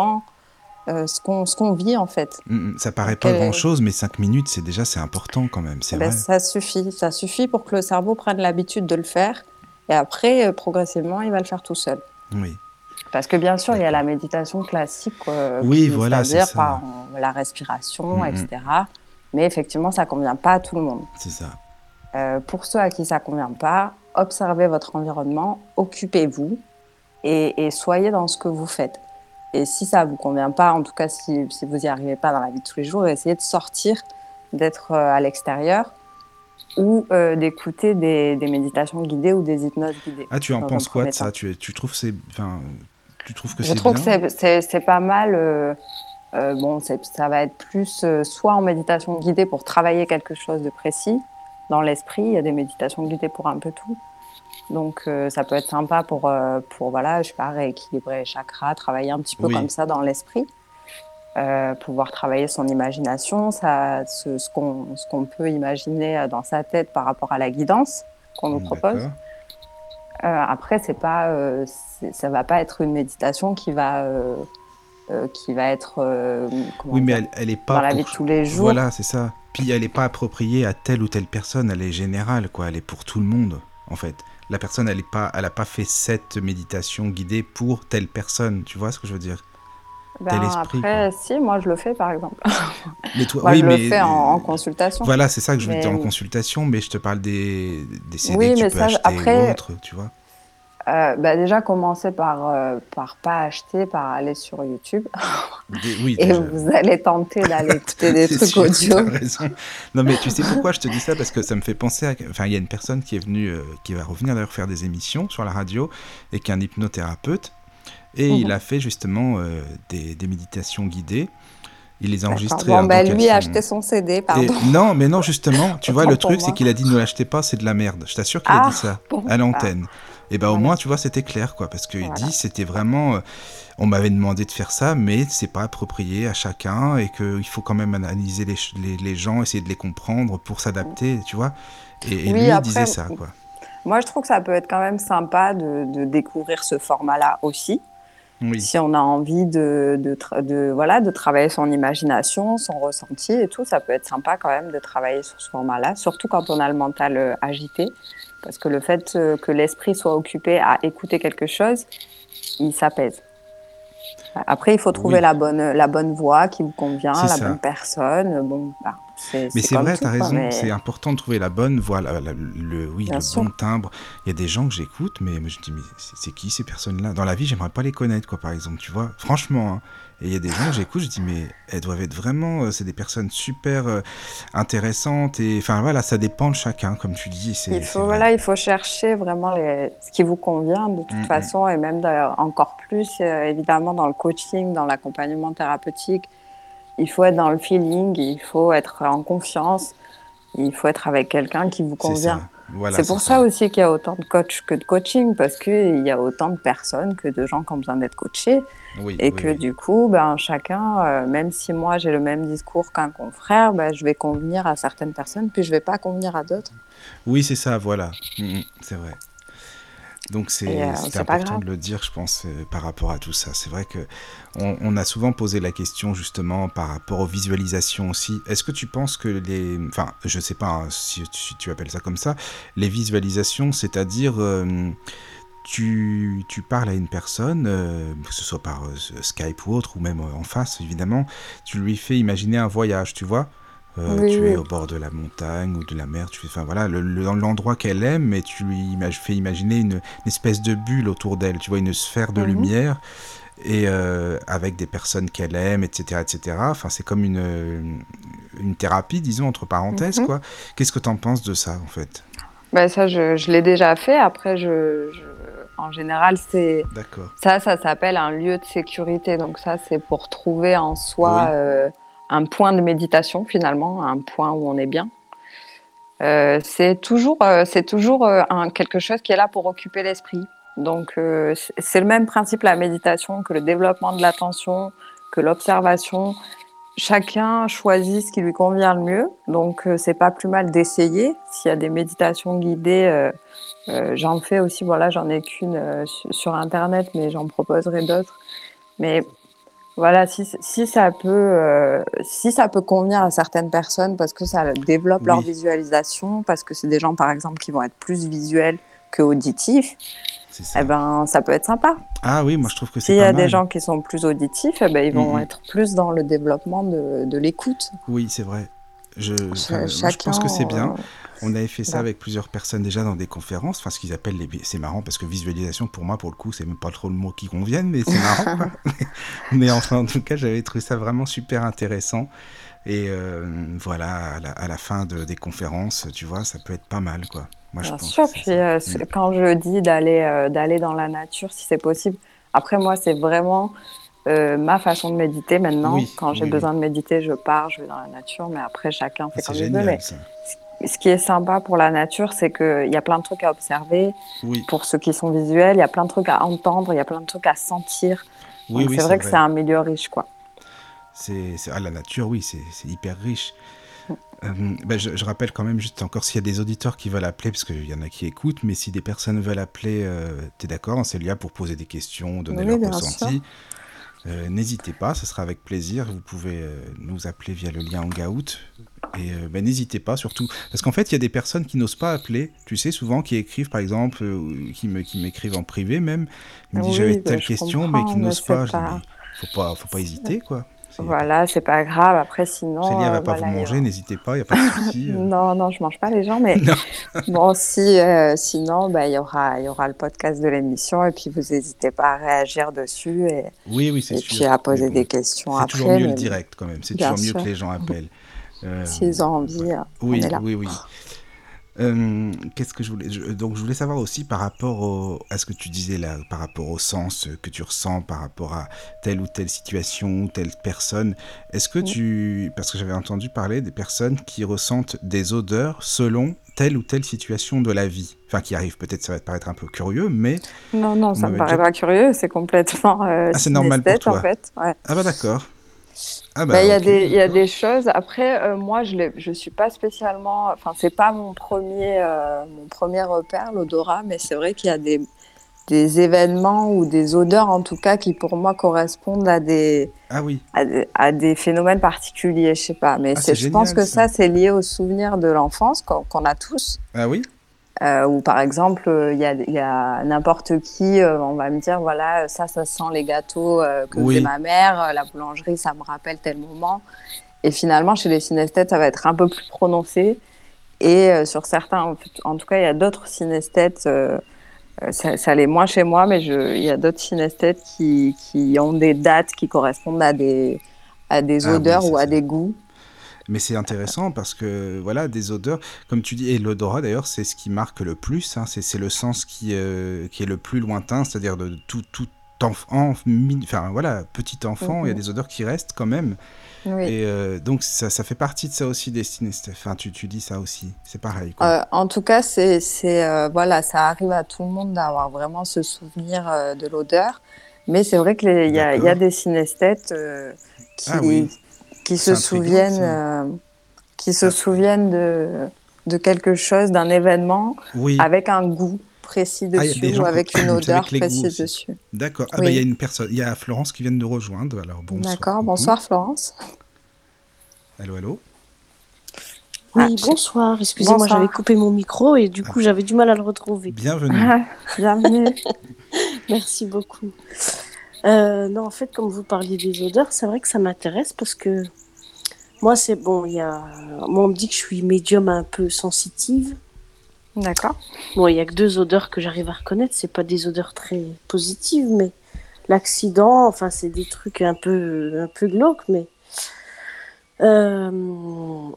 euh, ce qu'on ce qu'on vit en fait. Mm, mm, Ça paraît pas Quel- grand chose, mais cinq minutes, c'est déjà c'est important quand même. C'est Ben, vrai. ça suffit. Ça suffit pour que le cerveau prenne l'habitude de le faire. Et après, euh, progressivement, il va le faire tout seul. Oui. Parce que bien sûr, il y a la méditation classique, euh, Oui, voilà, c'est c'est-à-dire par euh, la respiration, etc. Mais effectivement, ça convient pas à tout le monde. C'est ça. Euh, pour ceux à qui ça convient pas, observez votre environnement, occupez-vous et, et soyez dans ce que vous faites. Et si ça vous convient pas, en tout cas si, si vous n'y arrivez pas dans la vie de tous les jours, essayez de sortir, d'être euh, à l'extérieur ou euh, d'écouter des, des méditations guidées ou des hypnoses guidées. Ah, tu en penses quoi de ça? tu, tu trouves c'est, tu trouves que Je trouve que bien c'est- pas mal. euh, euh, bon, ça va être plus euh, soit en méditation guidée pour travailler quelque chose de précis dans l'esprit. Il y a des méditations guidées pour un peu tout. Donc, ça peut être sympa pour, pour voilà, je sais pas, rééquilibrer les chakras, travailler un petit peu Oui. comme ça dans l'esprit. Pouvoir travailler son imagination, ça, ce, ce qu'on peut imaginer dans sa tête par rapport à la guidance qu'on nous propose. Euh, après, c'est pas, euh, ça va pas être une méditation qui va, euh, qui va être, Oui, mais elle, elle est pas dans la vie de tous les jours. Voilà, c'est ça. Puis elle n'est pas appropriée à telle ou telle personne, elle est générale, quoi. Elle est pour tout le monde, en fait. La personne, elle n'a pas, elle a pas fait cette méditation guidée pour telle personne. Tu vois ce que je veux dire? Ben, après, si, moi je le fais par exemple. Mais toi, Moi oui, je mais le fais en, en consultation. Voilà, c'est ça que je veux Mais- dire en consultation, mais je te parle des, des CD Oui, que tu mais peux ça, acheter après- ou tu vois. euh, bah déjà, commencez par, euh, par pas acheter, par aller sur YouTube. oui, et vous allez tenter d'aller écouter des trucs audio. raison. Non, mais tu sais pourquoi je te dis ça? Parce que ça me fait penser à. Enfin, il y a une personne qui est venue, euh, qui va revenir d'ailleurs faire des émissions sur la radio, et qui est un hypnothérapeute. Et il mhm. a fait justement des, des méditations guidées. Il les a enregistrées. Bon, ben lui a acheté son CD, pardon. non, mais non, justement, tu vois, le truc, c'est qu'il a dit ne l'achetez pas, c'est de la merde. Je t'assure qu'il a dit ah, ça à l'antenne. Et ben au moins, tu vois, c'était clair, quoi. Parce qu'il dit, c'était vraiment. Euh, on m'avait demandé de faire ça, mais c'est pas approprié à chacun et qu'il faut quand même analyser les, les, gens, essayer de les comprendre pour s'adapter, tu vois. Et, lui, il disait ça, quoi. Moi, je trouve que ça peut être quand même sympa de, de découvrir ce format-là aussi. Si on a envie de, de, de, voilà, de travailler son imagination, son ressenti et tout, ça peut être sympa quand même de travailler sur ce format-là, surtout quand on a le mental euh, agité. Parce que le fait euh, que l'esprit soit occupé à écouter quelque chose, il s'apaise. Après, il faut trouver la, bonne, la bonne voix qui vous convient, la bonne personne. Bon, bah, mais c'est vrai, tu as raison, c'est important de trouver la bonne voix, le, oui, le bon timbre. Il y a des gens que j'écoute, mais je me dis, mais c'est qui ces personnes-là? Dans la vie, j'aimerais pas les connaître, quoi, par exemple, tu vois. Franchement, hein. Et il y a des gens que j'écoute, je dis, mais elles doivent être vraiment. Euh, c'est des personnes super euh, intéressantes. Et enfin, voilà, ça dépend de chacun, comme tu dis. Il faut, voilà, il faut chercher vraiment les, ce qui vous convient de toute mm, mm. façon. Et même encore plus, euh, évidemment, dans le coaching, dans l'accompagnement thérapeutique. Il faut être dans le feeling, il faut être en confiance, il faut être avec quelqu'un qui vous convient c'est pour ça, aussi qu'il y a autant de coachs que de coaching, parce qu'il y a autant de personnes que de gens qui ont besoin d'être coachés. et que du coup, ben, chacun, euh, même si moi j'ai le même discours qu'un confrère, ben, je vais convenir à certaines personnes, puis je ne vais pas convenir à d'autres. Oui, c'est ça, voilà. Mm, mm, c'est vrai. Donc c'est euh, important de le dire, je pense, euh, par rapport à tout ça. C'est vrai que on, a souvent posé la question justement par rapport aux visualisations aussi. Est-ce que tu penses que les, enfin, je sais pas hein, si, tu appelles ça comme ça, les visualisations, c'est-à-dire euh, tu, tu, parles à une personne, que ce soit par Skype ou autre, ou même en face évidemment, tu lui fais imaginer un voyage, tu vois euh, tu es au bord de la montagne ou de la mer, tu enfin voilà, l'endroit qu'elle aime, mais tu lui fais imaginer une, espèce de bulle autour d'elle, tu vois, une sphère de mhm. lumière, et euh, avec des personnes qu'elle aime, etc., etc. Enfin, c'est comme une, une thérapie, disons, entre parenthèses, mhm. quoi. Qu'est-ce que tu en penses de ça, en fait? Ben ça, je, je l'ai déjà fait. Après, je, en général, c'est ça, ça s'appelle un lieu de sécurité. Donc ça, c'est pour trouver en soi euh, un point de méditation finalement, un point où on est bien. Euh, c'est toujours, euh, c'est toujours euh, quelque chose qui est là pour occuper l'esprit. Donc c'est le même principe la méditation que le développement de l'attention, que l'observation. Chacun choisit ce qui lui convient le mieux. Donc c'est pas plus mal d'essayer. S'il y a des méditations guidées, j'en fais aussi. Voilà, j'en ai qu'une sur internet, mais j'en proposerai d'autres. Mais voilà, si, ça peut, euh, si ça peut convenir à certaines personnes parce que ça développe leur visualisation, parce que c'est des gens, par exemple, qui vont être plus visuels que auditifs, ça. Eh ben, ça peut être sympa. Ah oui, moi je trouve que c'est S'il y a des gens qui sont plus auditifs, eh ben, ils vont être plus dans le développement de, l'écoute. Oui, c'est vrai. Je, je pense que c'est bien. On avait fait ça avec plusieurs personnes déjà dans des conférences, enfin ce qu'ils appellent les... C'est marrant parce que visualisation, pour moi, pour le coup, c'est même pas trop le mot qui convienne, mais c'est marrant. mais enfin, en tout cas, j'avais trouvé ça vraiment super intéressant. Et euh, voilà, à la, fin de, des conférences, tu vois, ça peut être pas mal, quoi. Moi, Bien je sûr, puis euh, quand je dis d'aller euh, d'aller dans la nature, si c'est possible. Après, moi, c'est vraiment ma façon de méditer maintenant. quand j'ai besoin de méditer, je pars, je vais dans la nature, mais après, chacun fait comme il veut. Mais ce qui est sympa pour la nature, c'est qu'il y a plein de trucs à observer. Pour ceux qui sont visuels, il y a plein de trucs à entendre, il y a plein de trucs à sentir. Oui, c'est vrai, que c'est un milieu riche, quoi. C'est à la nature, oui, c'est hyper riche. Mm. Euh, ben, je, rappelle quand même juste encore s'il y a des auditeurs qui veulent appeler, parce qu'il y en a qui écoutent, mais si des personnes veulent appeler, euh, tu es d'accord, c'est là pour poser des questions, donner leur ressenti. Euh, n'hésitez pas, ce sera avec plaisir. Vous pouvez nous appeler via le lien Hangout. Et euh, ben, n'hésitez pas surtout. Parce qu'en fait, il y a des personnes qui n'osent pas appeler, tu sais, souvent, qui écrivent par exemple, euh, qui m'écrivent en privé même, ils me disent j'avais bah, telle question, mais qui n'osent pas. Il faut pas, faut pas hésiter, quoi. Voilà, c'est pas grave. Après, sinon. Célia euh, va pas voilà, vous manger, aura- n'hésitez pas, il n'y a pas de souci. euh. Non, non, je mange pas les gens, mais bon, si, euh, sinon, bah, il y aura, y aura le podcast de l'émission et puis vous n'hésitez pas à réagir dessus et, Oui, oui, c'est et sûr. puis à poser bon, des questions C'est après. toujours mieux le direct quand même. C'est toujours mieux que les gens appellent. Euh, S'ils ont envie, euh, Oui, on est là. oui, oui. Euh, Qu'est-ce que je voulais je- Donc, je voulais savoir aussi par rapport au, à ce que tu disais là, par rapport au sens que tu ressens par rapport à telle ou telle situation, telle personne. Est-ce que tu. Parce que j'avais entendu parler des personnes qui ressentent des odeurs selon telle ou telle situation de la vie. Enfin, qui arrive, peut-être ça va te paraître un peu curieux, mais. Non, non, ça Ouais, me paraît déjà- pas curieux, c'est complètement euh, Ah, c'est normal pour toi. en fait. Ouais. Ah bah d'accord. Ah Bah, il y a ok, des, il y a des choses. Après, euh, moi, je je suis pas spécialement. Enfin, c'est pas mon premier, euh, mon premier repère, l'odorat, mais c'est vrai qu'il y a des, des événements ou des odeurs, en tout cas, qui pour moi correspondent à des, Ah oui. à des, à des phénomènes particuliers. Je sais pas, mais Ah, je pense que ça. ça, c'est lié aux souvenirs de l'enfance qu'on, qu'on a tous. Ah oui. Euh, ou par exemple, euh, il y a, y a n'importe qui, euh, on va me dire, voilà, ça, ça sent les gâteaux euh, que Oui. ma mère, euh, la boulangerie, ça me rappelle tel moment. Et finalement, chez les synesthètes, ça va être un peu plus prononcé. Et euh, sur certains, en, tout cas, il y a d'autres synesthètes, ça, ça l'est moins chez moi, mais il y a d'autres synesthètes qui, qui ont des dates qui correspondent à des, à des Ah odeurs ou à ça. des goûts. Mais c'est intéressant parce que voilà, des odeurs, comme tu dis, et l'odorat d'ailleurs, c'est ce qui marque le plus. hein, c'est c'est le sens qui, euh, qui est le plus lointain, c'est-à-dire de tout, tout enfant, enfin voilà, petit enfant, il y a Mhm. des odeurs qui restent quand même. Oui. Et euh, donc ça, ça fait partie de ça aussi des synesthètes. Enfin, tu, tu dis ça aussi, c'est pareil. Quoi. Euh, en tout cas, c'est, c'est, euh, voilà, ça arrive à tout le monde d'avoir vraiment ce souvenir de l'odeur. Mais c'est vrai qu'il y, y a des synesthètes qui, Ah oui. Qui C'est se souviennent, euh, qui se Ah. souviennent de, de quelque chose, d'un événement, oui, avec un goût précis Ah, dessus ou qui- avec une odeur avec précise dessus. d'accord. Ah oui. bah il y a une personne, il y a Florence qui vient de nous rejoindre. Alors bonsoir. D'accord, bonsoir Florence. Allô, allô? Ah, Oui, je- bonsoir. Excusez-moi, j'avais coupé mon micro et du coup, j'avais du mal à le retrouver. Bienvenue. Ah, bienvenue. Merci beaucoup. Euh, non, en fait, comme vous parliez des odeurs, c'est vrai que ça m'intéresse parce que moi, c'est bon. Il y a, moi, on me dit que je suis médium un peu sensitive. D'accord. Bon, il y a que deux odeurs que j'arrive à reconnaître. C'est pas des odeurs très positives, mais l'accident, enfin, c'est des trucs un peu, un peu glauques, mais. Euh,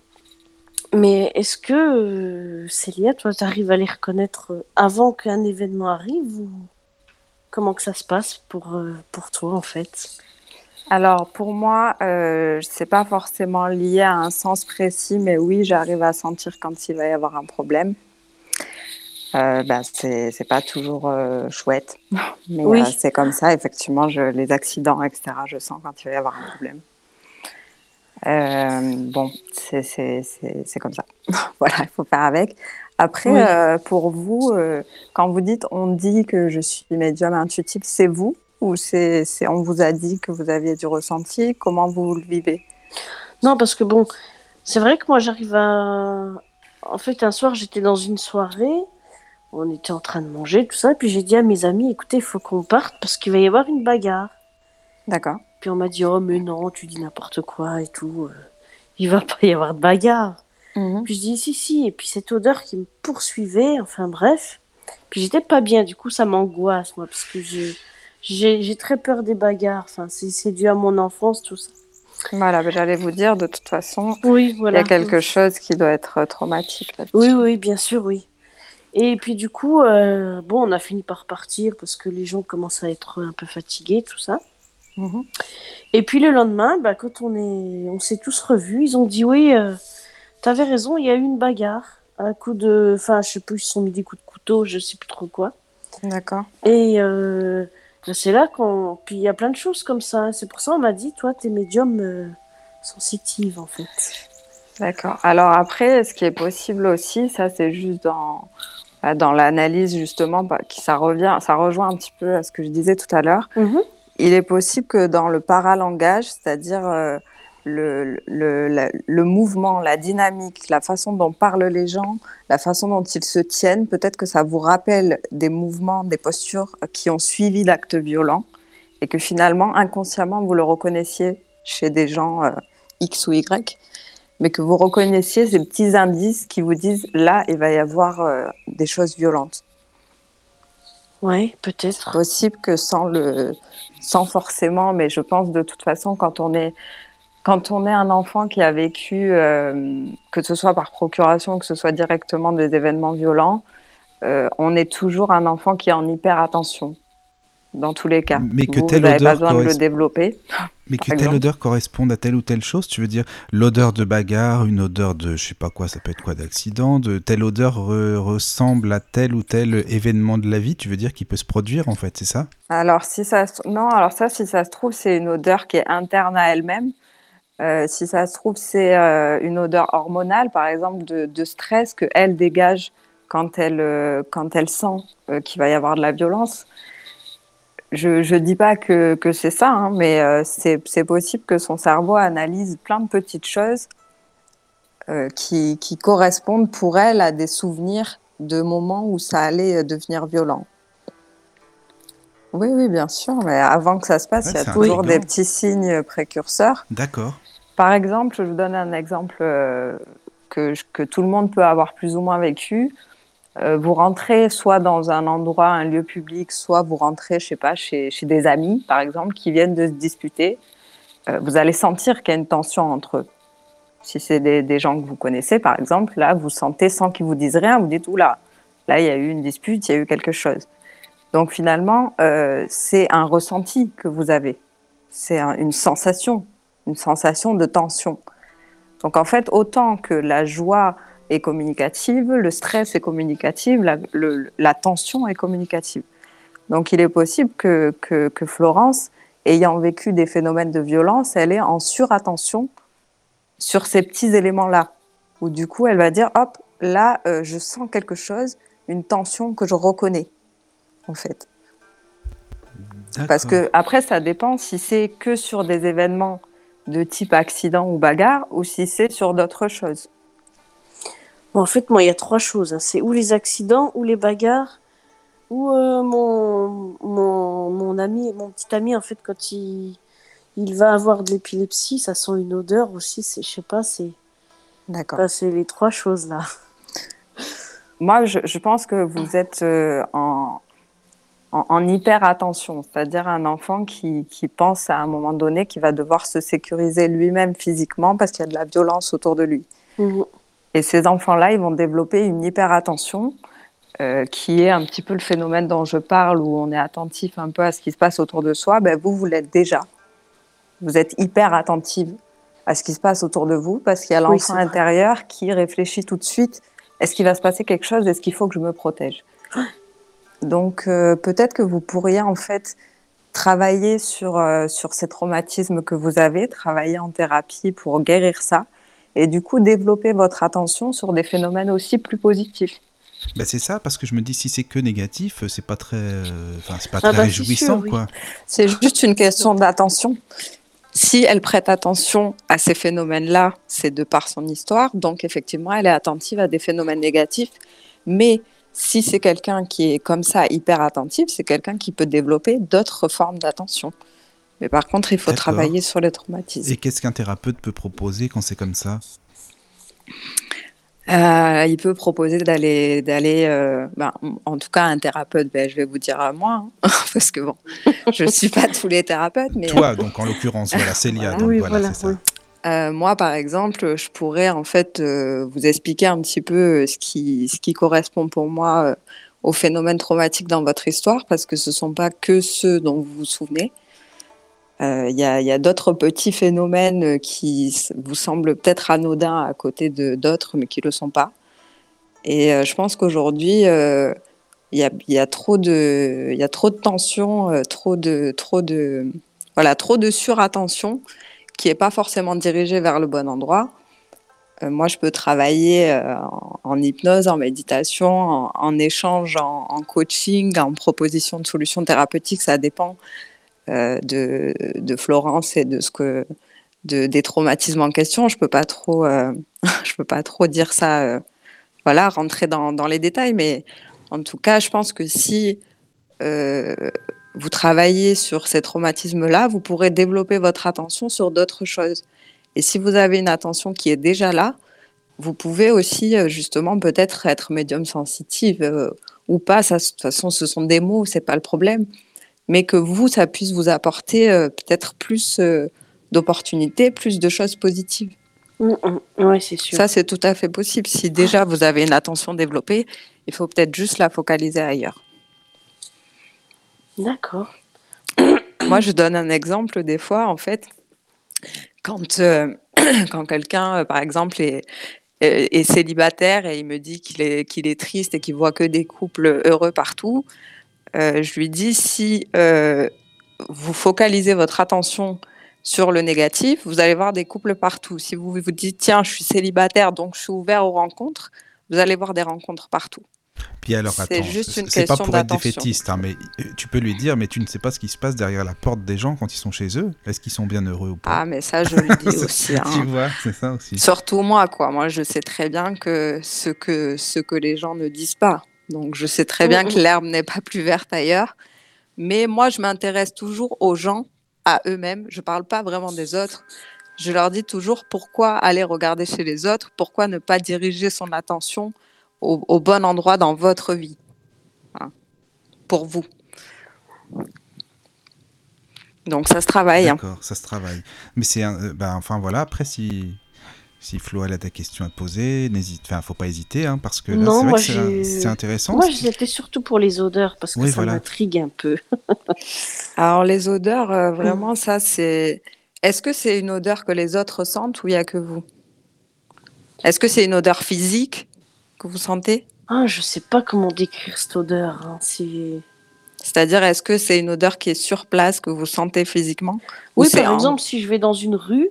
mais est-ce que, euh, Célia, toi, tu arrives à les reconnaître avant qu'un événement arrive ou comment que ça se passe pour, euh, pour toi, en fait? Alors pour moi, euh, c'est pas forcément lié à un sens précis, mais oui, j'arrive à sentir quand il va y avoir un problème. Euh, bah, c'est pas toujours euh, chouette, mais Oui. euh, c'est comme ça. Effectivement, je, les accidents, etc. Je sens quand il va y avoir un problème. Euh, bon, c'est comme ça. voilà, il faut faire avec. Après, Oui. pour vous, quand vous dites on dit que je suis médium intuitif, c'est vous ou c'est on vous a dit que vous aviez du ressenti? Comment vous le vivez? Non, parce que bon, c'est vrai que moi, j'arrive à. En fait, un soir, j'étais dans une soirée, on était en train de manger, tout ça, puis j'ai dit à mes amis, écoutez, il faut qu'on parte parce qu'il va y avoir une bagarre. D'accord. Puis on m'a dit, oh, mais non, tu dis n'importe quoi et tout. euh, Il va pas y avoir de bagarre. Puis je dis, si, si. Et puis cette odeur qui me poursuivait, enfin bref. Puis j'étais pas bien, du coup, ça m'angoisse, moi, parce que j'ai- j'ai très peur des bagarres. Enfin, c'est dû à mon enfance, tout ça. Voilà, j'allais vous dire, de toute façon, Oui, il y a quelque chose qui doit être euh, traumatique. Oui, oui, bien sûr, oui. Et puis du coup, euh, bon, on a fini par partir parce que les gens commencent à être un peu fatigués, tout ça. Mhm. Et puis le lendemain, bah, quand on est, on s'est tous revus, ils ont dit oui, euh, t'avais raison, il y a eu une bagarre, un coup de, enfin, je sais plus, ils se sont mis des coups de couteau, je sais plus trop quoi. D'accord. Et euh, c'est là qu'on, puis il y a plein de choses comme ça. C'est pour ça on m'a dit, toi, t'es médium euh, sensitive en fait. D'accord. Alors après, ce qui est possible aussi, ça c'est juste dans, bah, dans l'analyse justement, bah, qui ça revient, ça rejoint un petit peu à ce que je disais tout à l'heure. Il est possible que dans le paralangage, c'est-à-dire euh, le, le, la- le mouvement, la dynamique, la façon dont parlent les gens, la façon dont ils se tiennent, peut-être que ça vous rappelle des mouvements, des postures qui ont suivi l'acte violent et que finalement, inconsciemment, vous le reconnaissiez chez des gens X ou Y, mais que vous reconnaissiez ces petits indices qui vous disent là, il va y avoir des choses violentes. Oui, peut-être. Possible que sans le, sans forcément, mais je pense de toute façon quand on est, quand on est un enfant qui a vécu, euh, que ce soit par procuration, que ce soit directement des événements violents, euh, on est toujours un enfant qui est en hyper attention dans tous les cas. Mais que vous, telle vous odeur pas besoin de le développer. Mais que telle odeur corresponde à telle ou telle chose, tu veux dire l'odeur de bagarre, une odeur de je sais pas quoi, ça peut être quoi d'accident, de telle odeur re- ressemble à tel ou tel événement de la vie, tu veux dire qui peut se produire en fait, c'est ça? Alors si ça, non, alors ça, si ça se trouve, c'est une odeur qui est interne à elle-même. Euh, si ça se trouve, c'est euh, une odeur hormonale, par exemple, de, de stress que elle dégage quand elle, euh, quand elle sent qu'il va y avoir de la violence. Je ne dis pas que, que c'est ça, hein, mais c'est possible que son cerveau analyse plein de petites choses qui, qui correspondent pour elle à des souvenirs de moments où ça allait devenir violent. Oui, oui, bien sûr, mais avant que ça se passe, Ouais, il y a toujours des petits signes précurseurs. D'accord. Par exemple, je vous donne un exemple euh, que, tout le monde peut avoir plus ou moins vécu. Euh, vous rentrez soit dans un endroit, un lieu public, soit vous rentrez, je sais pas, chez, des amis, par exemple, qui viennent de se disputer. Euh, vous allez sentir qu'il y a une tension entre eux. Si c'est des, gens que vous connaissez, par exemple, là, vous sentez sans qu'ils vous disent rien, vous dites, oula, là, il y a eu une dispute, il y a eu quelque chose. Donc finalement, c'est un ressenti que vous avez. C'est un- une sensation, une sensation de tension. Donc en fait, autant que la joie est communicative, le stress est communicatif, la, le- la tension est communicative. Donc il est possible que, que, que Florence, ayant vécu des phénomènes de violence, elle est en surattention sur ces petits éléments-là. Où du coup, elle va dire, hop, là, euh, je sens quelque chose, une tension que je reconnais, en fait. Parce que après, ça dépend si c'est que sur des événements de type accident ou bagarre ou si c'est sur d'autres choses? Bon, en fait, moi, il y a trois choses. hein. C'est ou les accidents, ou les bagarres, ou euh, mon, mon, mon ami, mon petit ami, en fait, quand il, il va avoir de l'épilepsie, ça sent une odeur aussi. C'est, je sais pas, c'est, D'accord. enfin, c'est les trois choses là. Moi, je, je pense que vous êtes euh, en, en, en hyper attention, c'est-à-dire un enfant qui, qui pense à un moment donné qu'il va devoir se sécuriser lui-même physiquement parce qu'il y a de la violence autour de lui. Mhm. Et ces enfants-là, ils vont développer une hyper attention euh, qui est un petit peu le phénomène dont je parle, où on est attentif un peu à ce qui se passe autour de soi. Ben, vous, vous l'êtes déjà. Vous êtes hyper attentive à ce qui se passe autour de vous parce qu'il y a l'enfant intérieur qui réfléchit tout de suite est-ce qu'il va se passer quelque chose? Est-ce qu'il faut que je me protège? Donc, euh, peut-être que vous pourriez en fait travailler sur, euh, sur ces traumatismes que vous avez, travailler en thérapie pour guérir ça et du coup développer votre attention sur des phénomènes aussi plus positifs. Bah, c'est ça, parce que je me dis si c'est que négatif, c'est pas très, euh, enfin c'est pas Ah très c'est réjouissant sûr, oui. quoi. C'est juste une question d'attention. Si elle prête attention à ces phénomènes-là, c'est de par son histoire, donc effectivement, elle est attentive à des phénomènes négatifs. Mais si c'est quelqu'un qui est comme ça, hyper attentif, c'est quelqu'un qui peut développer d'autres formes d'attention. Mais par contre, il faut travailler sur les traumatismes. Et qu'est-ce qu'un thérapeute peut proposer quand c'est comme ça? Euh, il peut proposer d'aller, d'aller, euh, ben, en tout cas un thérapeute. Ben, je vais vous dire à moi, hein, parce que bon, je suis pas tous les thérapeutes, mais Toi, donc en l'occurrence, voilà, Célia, Voilà. donc Oui, voilà, voilà, c'est ça. Euh, moi, par exemple, je pourrais en fait euh, vous expliquer un petit peu euh, ce qui, ce qui correspond pour moi euh, aux phénomènes traumatiques dans votre histoire, parce que ce ne sont pas que ceux dont vous vous souvenez. Il y a, d'autres petits phénomènes qui vous semblent peut-être anodins à côté de d'autres, mais qui ne le sont pas. Et je pense qu'aujourd'hui, il y, a, trop de, il trop de tension, euh, trop de, trop de, voilà, trop de surattention qui n'est pas forcément dirigée vers le bon endroit. Euh, moi, je peux travailler euh, en, hypnose, en méditation, en, échange, en, coaching, en proposition de solutions thérapeutiques. Ça dépend euh, de, Florence et de ce que de, des traumatismes en question. Je peux pas trop, peux pas trop dire ça. voilà, rentrer dans, les détails, mais en tout cas, je pense que si vous travaillez sur ces traumatismes-là, vous pourrez développer votre attention sur d'autres choses. Et si vous avez une attention qui est déjà là, vous pouvez aussi euh, justement peut-être être médium sensitive euh, ou pas. Ça, de toute façon, ce sont des mots, c'est pas le problème. Mais que vous, ça puisse vous apporter euh, peut-être plus d'opportunités, plus de choses positives. Mmh, mmh. Oui, c'est sûr. Ça, c'est tout à fait possible. Si déjà vous avez une attention développée, il faut peut-être juste la focaliser ailleurs. D'accord. Moi, je donne un exemple des fois, en fait, quand, quand quelqu'un, par exemple, est, célibataire et il me dit qu'il est, qu'il est triste et qu'il voit que des couples heureux partout, euh, je lui dis si euh, vous focalisez votre attention sur le négatif, vous allez voir des couples partout. Si vous vous dites tiens, je suis célibataire donc je suis ouvert aux rencontres, vous allez voir des rencontres partout. Puis alors, c'est juste une question pas pour être défaitiste, hein, mais euh, tu peux lui dire, mais tu ne sais pas ce qui se passe derrière la porte des gens quand ils sont chez eux. Est-ce qu'ils sont bien heureux ou pas? Ah, mais ça, je le dis aussi. Hein. Tu vois, c'est ça aussi. Surtout moi, quoi. Moi, je sais très bien que ce que, ce que les gens ne disent pas. Donc, je sais très bien que l'herbe n'est pas plus verte ailleurs. Mais moi, je m'intéresse toujours aux gens, à eux-mêmes. Je ne parle pas vraiment des autres. Je leur dis toujours pourquoi aller regarder chez les autres, pourquoi ne pas diriger son attention au, bon endroit dans votre vie. Hein, pour vous. Donc ça se travaille. Hein. D'accord, ça se travaille. Mais c'est, euh, ben, enfin voilà. Après, si si Flo a ta question à poser, n'hésite, enfin, faut pas hésiter, hein, parce que là, c'est, intéressant. Moi, j'étais surtout pour les odeurs, parce que ça m'intrigue un peu. Alors, les odeurs, euh, vraiment, ça, c'est. Est-ce que c'est une odeur que les autres sentent ou il n'y a que vous? Est-ce que c'est une odeur physique? Vous sentez ah, Je sais pas comment décrire cette odeur. Hein. C'est-à-dire, est-ce que c'est une odeur qui est sur place, que vous sentez physiquement Oui, par exemple, si je vais dans une rue,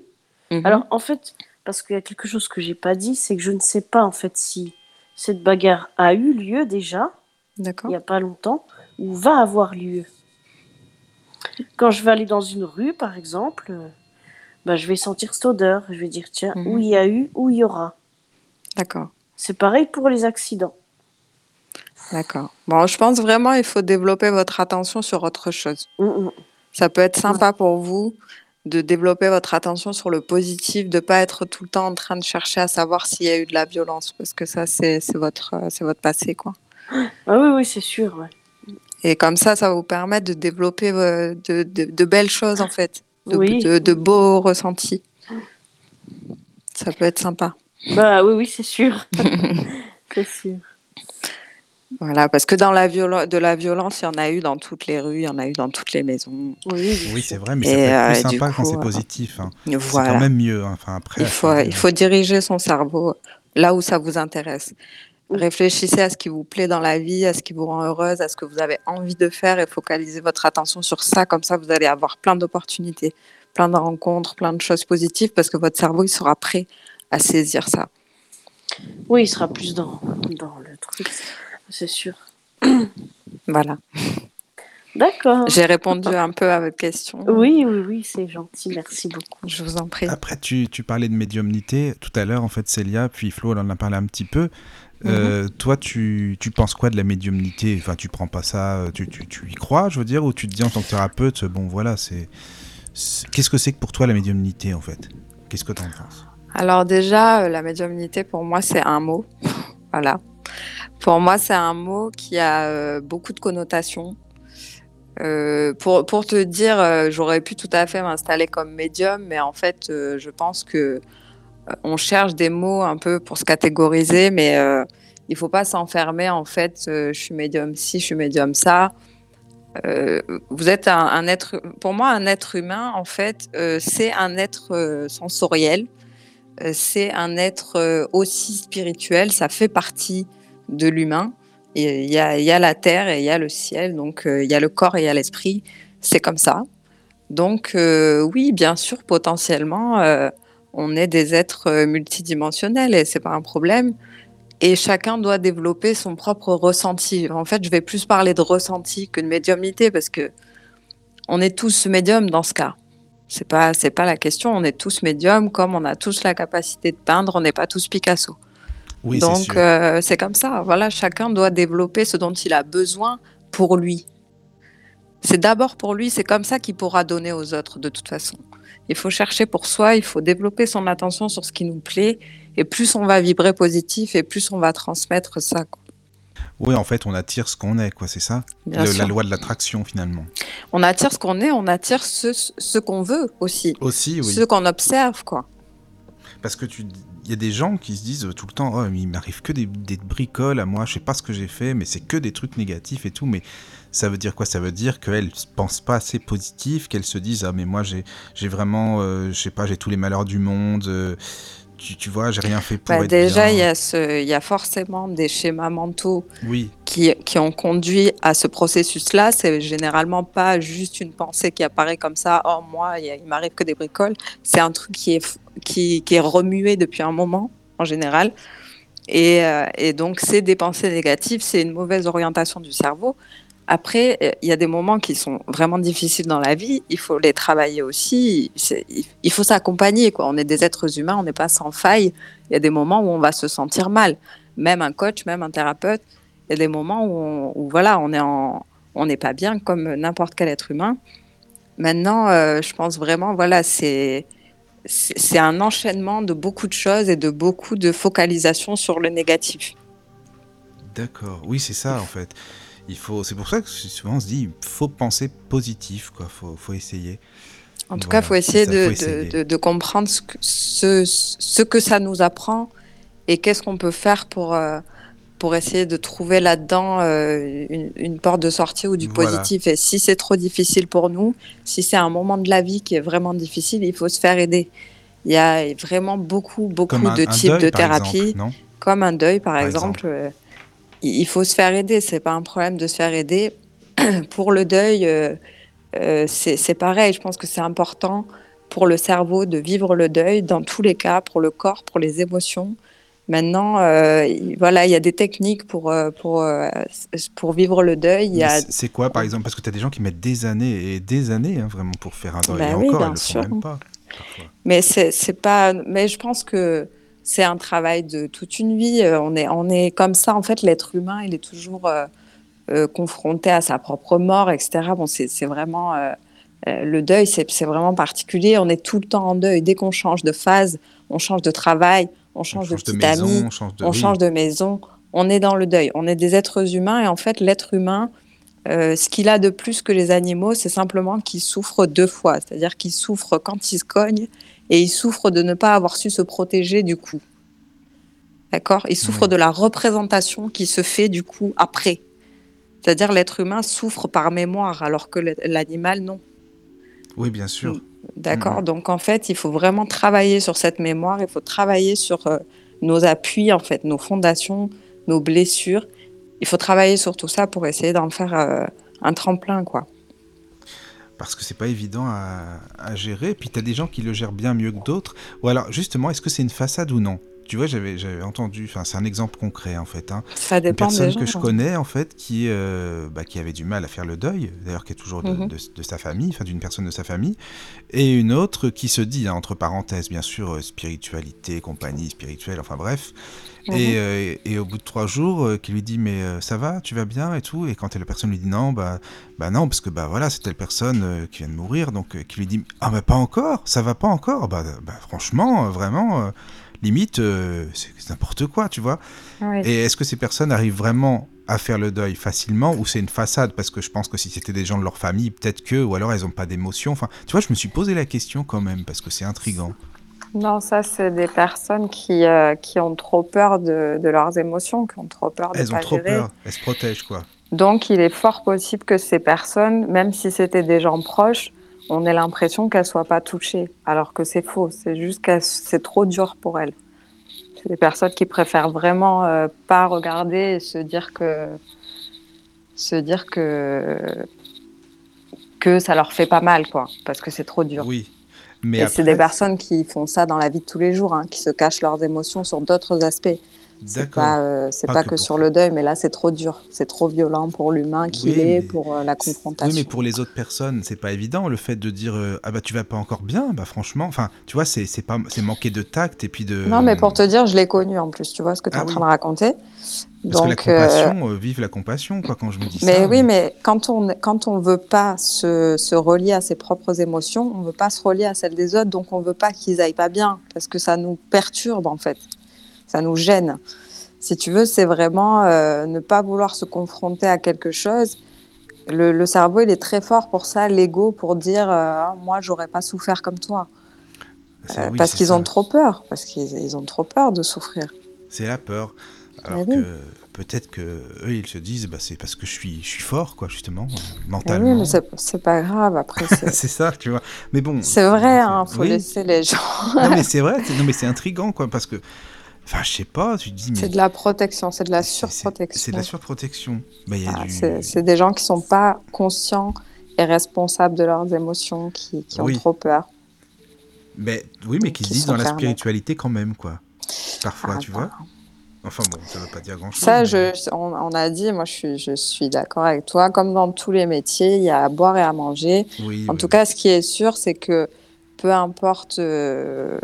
mhm. alors en fait, parce qu'il y a quelque chose que j'ai pas dit, c'est que je ne sais pas en fait si cette bagarre a eu lieu déjà, il n'y a pas longtemps, ou va avoir lieu. Quand je vais aller dans une rue, par exemple, bah, je vais sentir cette odeur. Je vais dire, tiens, où mhm. il y a eu, où il y aura. D'accord. C'est pareil pour les accidents. D'accord. Bon, je pense vraiment qu'il faut développer votre attention sur autre chose. Mm, mm. Ça peut être sympa pour vous de développer votre attention sur le positif, de ne pas être tout le temps en train de chercher à savoir s'il y a eu de la violence, parce que ça, c'est votre, votre passé. Quoi. Ah oui, oui, c'est sûr. Et comme ça, ça va vous permettre de développer euh, de, belles choses, en fait, de, de beaux ressentis. Ça peut être sympa. Bah oui, oui, c'est sûr. c'est sûr. Voilà, parce que dans la de la violence, il y en a eu dans toutes les rues, il y en a eu dans toutes les maisons. Oui, oui c'est vrai, mais c'est euh, plus sympa quand c'est positif. Hein. C'est quand même mieux. Hein. Enfin, après, il, faut, il faut diriger son cerveau là où ça vous intéresse. Réfléchissez à ce qui vous plaît dans la vie, à ce qui vous rend heureuse, à ce que vous avez envie de faire et focalisez votre attention sur ça. Comme ça, vous allez avoir plein d'opportunités, plein de rencontres, plein de choses positives parce que votre cerveau il sera prêt à saisir ça. Oui, il sera plus dans, dans le truc, c'est sûr. Voilà. D'accord. J'ai répondu un peu à votre question. Oui, oui, oui, c'est gentil. Merci beaucoup. Je vous en prie. Après, tu, tu parlais de médiumnité tout à l'heure, en fait, Célia, puis Flo, elle en a parlé un petit peu. Euh, mhm. toi, tu, tu, penses quoi de la médiumnité? Enfin, tu prends pas ça, tu, tu, tu, y crois, je veux dire, ou tu te dis en tant que thérapeute, bon, voilà, c'est. Qu'est-ce que c'est que pour toi la médiumnité, en fait? Qu'est-ce que tu en penses? Alors déjà, euh, la médiumnité, pour moi, c'est un mot. voilà. Pour moi, c'est un mot qui a euh, beaucoup de connotations. Euh, pour, pour, te dire, j'aurais pu tout à fait m'installer comme médium, mais en fait, je pense que on cherche des mots un peu pour se catégoriser, mais il faut pas s'enfermer. En fait, je suis médium ci, je suis médium ça. vous êtes un, être, pour moi, un être humain, en fait, c'est un être sensoriel c'est un être euh, aussi spirituel, ça fait partie de l'humain. Il y, a, la terre et il y a le ciel, donc euh, il y a le corps et il y a l'esprit, c'est comme ça. Donc oui, bien sûr, potentiellement, on est des êtres multidimensionnels et c'est pas un problème. Et chacun doit développer son propre ressenti. En fait, je vais plus parler de ressenti que de médiumnité parce que on est tous médiums dans ce cas. C'est pas, c'est pas la question. On est tous médiums, comme on a tous la capacité de peindre, on n'est pas tous Picasso. Oui, Donc euh, c'est comme ça. Voilà, chacun doit développer ce dont il a besoin pour lui. c'est d'abord pour lui, c'est comme ça qu'il pourra donner aux autres de toute façon. Il faut chercher pour soi, il faut développer son attention sur ce qui nous plaît, et plus on va vibrer positif, et plus on va transmettre ça. Oui, en fait, on attire ce qu'on est, quoi, c'est ça? La loi de l'attraction, finalement. On attire ce qu'on est, on attire ce, ce qu'on veut aussi. Aussi, oui. Ce qu'on observe, quoi. Parce que tu il y a des gens qui se disent tout le temps oh, il m'arrive que des, des, bricoles à moi, je sais pas ce que j'ai fait, mais c'est que des trucs négatifs et tout. Mais ça veut dire quoi? Ça veut dire qu'elles pensent pas assez positif, qu'elles se disent ah mais moi j'ai j'ai vraiment euh, je sais pas j'ai tous les malheurs du monde. Euh, tu, tu, vois, j'ai rien fait pour bah, être Déjà, il y, a ce, y a forcément des schémas mentaux oui. qui, qui ont conduit à ce processus-là. C'est généralement pas juste une pensée qui apparaît comme ça. Oh, moi, il m'arrive que des bricoles. C'est un truc qui est, qui, qui, est remué depuis un moment, en général. Et, euh, et donc, c'est des pensées négatives, c'est une mauvaise orientation du cerveau. Après, euh, il y a des moments qui sont vraiment difficiles dans la vie. Il faut les travailler aussi. Il faut s'accompagner. On est des êtres humains, on n'est pas sans faille. Il y a des moments où on va se sentir mal. Même un coach, même un thérapeute. Il y a des moments où, voilà, on en, on n'est pas bien comme n'importe quel être humain. Maintenant, euh, je pense vraiment, voilà, c'est un enchaînement de beaucoup de choses et de beaucoup de focalisation sur le négatif. D'accord. Oui, c'est ça en fait il faut, c'est pour ça que souvent on se dit, il faut penser positif, quoi. Faut, faut essayer. En tout cas, il faut essayer, de, De, comprendre ce que, ce, ce que ça nous apprend et qu'est-ce qu'on peut faire pour, euh, pour essayer de trouver là-dedans euh, une, porte de sortie ou du positif. Et si c'est trop difficile pour nous, si c'est un moment de la vie qui est vraiment difficile, il faut se faire aider. Il y a vraiment beaucoup, beaucoup de types de thérapie. Comme un deuil, par, exemple. Euh, il faut se faire aider. C'est pas un problème de se faire aider. pour le deuil, euh, euh, c'est pareil. Je pense que c'est important pour le cerveau de vivre le deuil dans tous les cas, pour le corps, pour les émotions. Maintenant, euh, voilà, il y a des techniques pour, pour, pour vivre le deuil. C'est quoi, par exemple? Parce que tu as des gens qui mettent des années et des années hein, vraiment pour faire un deuil. Ben et oui, encore, bien ils le font même pas. Mais c'est pas. Mais je pense que c'est un travail de toute une vie. Euh, on est, on est comme ça, en fait, l'être humain, il est toujours euh, euh, confronté à sa propre mort, etc. Bon, c'est vraiment. le deuil, c'est vraiment particulier. On est tout le temps en deuil. Dès qu'on change de phase, on change de travail, on change, de amie, on change de, on change de maison, on est dans le deuil. On est des êtres humains et en fait, l'être humain, ce qu'il a de plus que les animaux, c'est simplement qu'il souffre deux fois. C'est-à-dire qu'il souffre quand il se cogne et il souffre de ne pas avoir su se protéger du coup. D'accord? Il souffre de la représentation qui se fait du coup après. C'est-à-dire l'être humain souffre par mémoire alors que l'animal non. Oui, bien sûr. D'accord? Donc en fait, il faut vraiment travailler sur cette mémoire. Il faut travailler sur euh, nos appuis en fait, nos fondations, nos blessures. Il faut travailler sur tout ça pour essayer d'en faire euh, un tremplin, quoi parce que c'est pas évident à, gérer. Puis tu as des gens qui le gèrent bien mieux que d'autres. Ou alors, justement, est-ce que c'est une façade ou non? Tu vois, j'avais, entendu, enfin, c'est un exemple concret en fait. Hein. Ça dépend une personne que je connais en fait qui, euh, bah, qui avait du mal à faire le deuil, d'ailleurs qui est toujours de, mhm. sa famille, enfin d'une personne de sa famille, et une autre qui se dit, hein, entre parenthèses, bien sûr, euh, spiritualité, compagnie spirituelle, enfin bref, mhm. euh, et, au bout de trois jours, qui lui dit mais ça va, tu vas bien et tout, et quand la personne lui dit non, bah, bah non, parce que bah voilà, c'est telle personne qui vient de mourir, donc qui lui dit ah bah pas encore, ça va pas encore, bah, bah franchement, vraiment limite, euh, c'est n'importe quoi, tu vois. Et est-ce que ces personnes arrivent vraiment à faire le deuil facilement ou c'est une façade? Parce que je pense que si c'était des gens de leur famille, peut-être que, ou alors elles n'ont pas d'émotion. Enfin, tu vois, je me suis posé la question quand même parce que c'est intrigant. Non, ça, c'est des personnes qui, euh, qui ont trop peur de, de, leurs émotions, qui ont trop peur de Elles ont trop peur, elles se protègent, quoi. Donc, il est fort possible que ces personnes, même si c'était des gens proches, on ait l'impression qu'elle soit pas touchée, alors que c'est faux. C'est juste que c'est trop dur pour elle. C'est des personnes qui préfèrent vraiment euh, pas regarder et se dire que se dire que que ça leur fait pas mal, quoi, parce que c'est trop dur. Oui. Mais c'est des personnes qui font ça dans la vie de tous les jours, hein, qui se cachent leurs émotions sur d'autres aspects. C'est pas, euh, c'est pas, que, sur le deuil, mais là c'est trop dur, c'est trop violent pour l'humain qu'il est, pour euh, la confrontation. Oui, mais pour les autres personnes, c'est pas évident le fait de dire euh, ah bah tu vas pas encore bien, bah franchement, enfin tu vois c'est c'est pas c'est manquer de tact et puis de. Non mais pour te dire, je l'ai connu en plus, tu vois ce que tu es ah en train de raconter? Parce Donc, que la compassion, vive la compassion quoi quand je me dis mais ça. Oui, mais quand on quand on veut pas se, se relier à ses propres émotions, on veut pas se relier à celles des autres, donc on veut pas qu'ils aillent pas bien parce que ça nous perturbe en fait ça nous gêne. Si tu veux, c'est vraiment euh, ne pas vouloir se confronter à quelque chose. Le, cerveau, il est très fort pour ça, l'ego, pour dire euh, ah, moi, j'aurais pas souffert comme toi. Euh, parce qu'ils ont trop peur, parce qu'ils ont trop peur de souffrir. C'est la peur. Alors que peut-être que eux, ils se disent bah, c'est parce que je suis, je suis fort, quoi, justement, mentalement. oui, mais c'est pas grave, après. c'est ça, tu vois. Mais bon. C'est vrai, il hein, faut laisser les gens. non, mais c'est vrai, non, mais c'est intriguant, quoi, parce que Enfin, je sais pas, tu dis. C'est de la protection, c'est de la surprotection. C'est de la surprotection. Bah, ah, c'est des gens qui sont pas conscients et responsables de leurs émotions, qui, qui ont trop peur. Mais, oui, mais qui, se disent dans la spiritualité quand même, quoi. Parfois, ah, tu vois. Enfin bon, ça ne veut pas dire grand-chose. Ça, je, on, on, a dit, moi je suis, je suis d'accord avec toi. Comme dans tous les métiers, il y a à boire et à manger. Oui, en tout cas, ce qui est sûr, c'est que peu importe euh,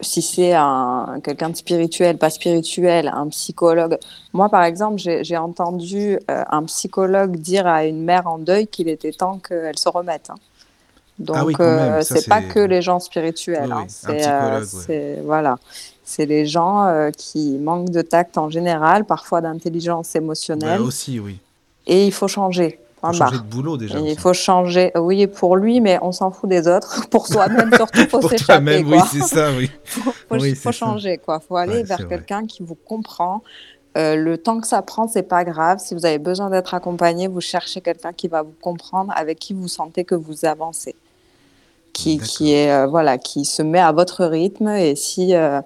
si c'est un, quelqu'un de spirituel, pas spirituel, un psychologue. Moi, par exemple, j'ai entendu euh, un psychologue dire à une mère en deuil qu'il était temps qu'elle se remette. Hein. Ah Donc, euh, c'est pas que les gens spirituels. hein. C'est voilà, c'est les gens euh, qui manquent de tact en général, parfois d'intelligence émotionnelle. aussi, oui. Et il faut changer. Il faut changer de boulot déjà. Il faut changer, oui, pour lui, mais on s'en fout des autres. Pour soi-même, surtout, faut s'échapper. oui, c'est ça, oui. Il faut, changer, quoi. faut aller vers quelqu'un qui vous comprend. Euh, le temps que ça prend, c'est pas grave. Si vous avez besoin d'être accompagné, vous cherchez quelqu'un qui va vous comprendre, avec qui vous sentez que vous avancez, qui, qui est euh, voilà, qui se met à votre rythme. Et si euh,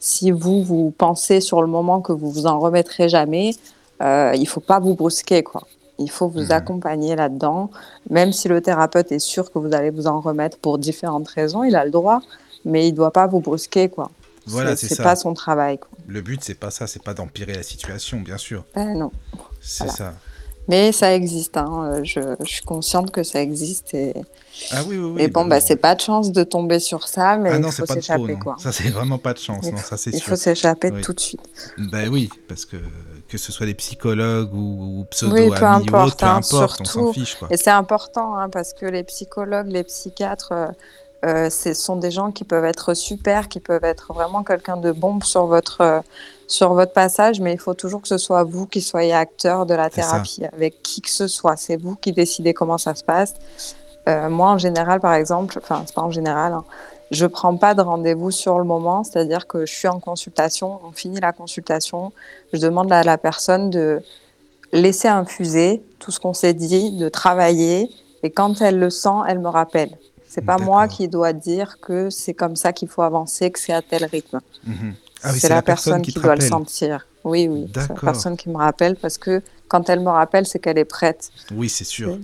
si vous vous pensez sur le moment que vous vous en remettrez jamais, il faut pas vous brusquer, quoi. Il faut vous mhm. accompagner là-dedans, même si le thérapeute est sûr que vous allez vous en remettre pour différentes raisons, il a le droit, mais il ne doit pas vous brusquer, quoi. Voilà, c'est pas son travail. Quoi. Le but, c'est pas ça, c'est pas d'empirer la situation, bien sûr. Ben non. C'est ça. Mais ça existe, hein. Euh, je, je, suis consciente que ça existe. Et, ah oui, oui, oui. Et bon, bah, bah c'est pas de chance de tomber sur ça, mais ah il faut s'échapper. Ça, c'est vraiment pas de chance, il non, ça Il faut s'échapper tout de suite. Ben oui, parce que que ce soit des psychologues ou, pseudo oui, peu importe, peu hein, importe, on s'en fiche. Quoi. Et c'est important, hein, parce que les psychologues, les psychiatres, euh, euh, ce sont des gens qui peuvent être super, qui peuvent être vraiment quelqu'un de bon sur votre, euh, sur votre passage, mais il faut toujours que ce soit vous qui soyez acteur de la thérapie, avec qui que ce soit. C'est vous qui décidez comment ça se passe. Euh, moi, en général, par exemple, enfin, c'est pas en général, hein, je prends pas de rendez-vous sur le moment, c'est-à-dire que je suis en consultation, on finit la consultation, je demande à la personne de laisser infuser tout ce qu'on s'est dit, de travailler, et quand elle le sent, elle me rappelle. C'est pas moi qui dois dire que c'est comme ça qu'il faut avancer, que c'est à tel rythme. Mhm. Ah c'est la, personne, qui, doit le sentir. Oui, oui. C'est la personne qui me rappelle parce que quand elle me rappelle, c'est qu'elle est prête. Oui, c'est sûr.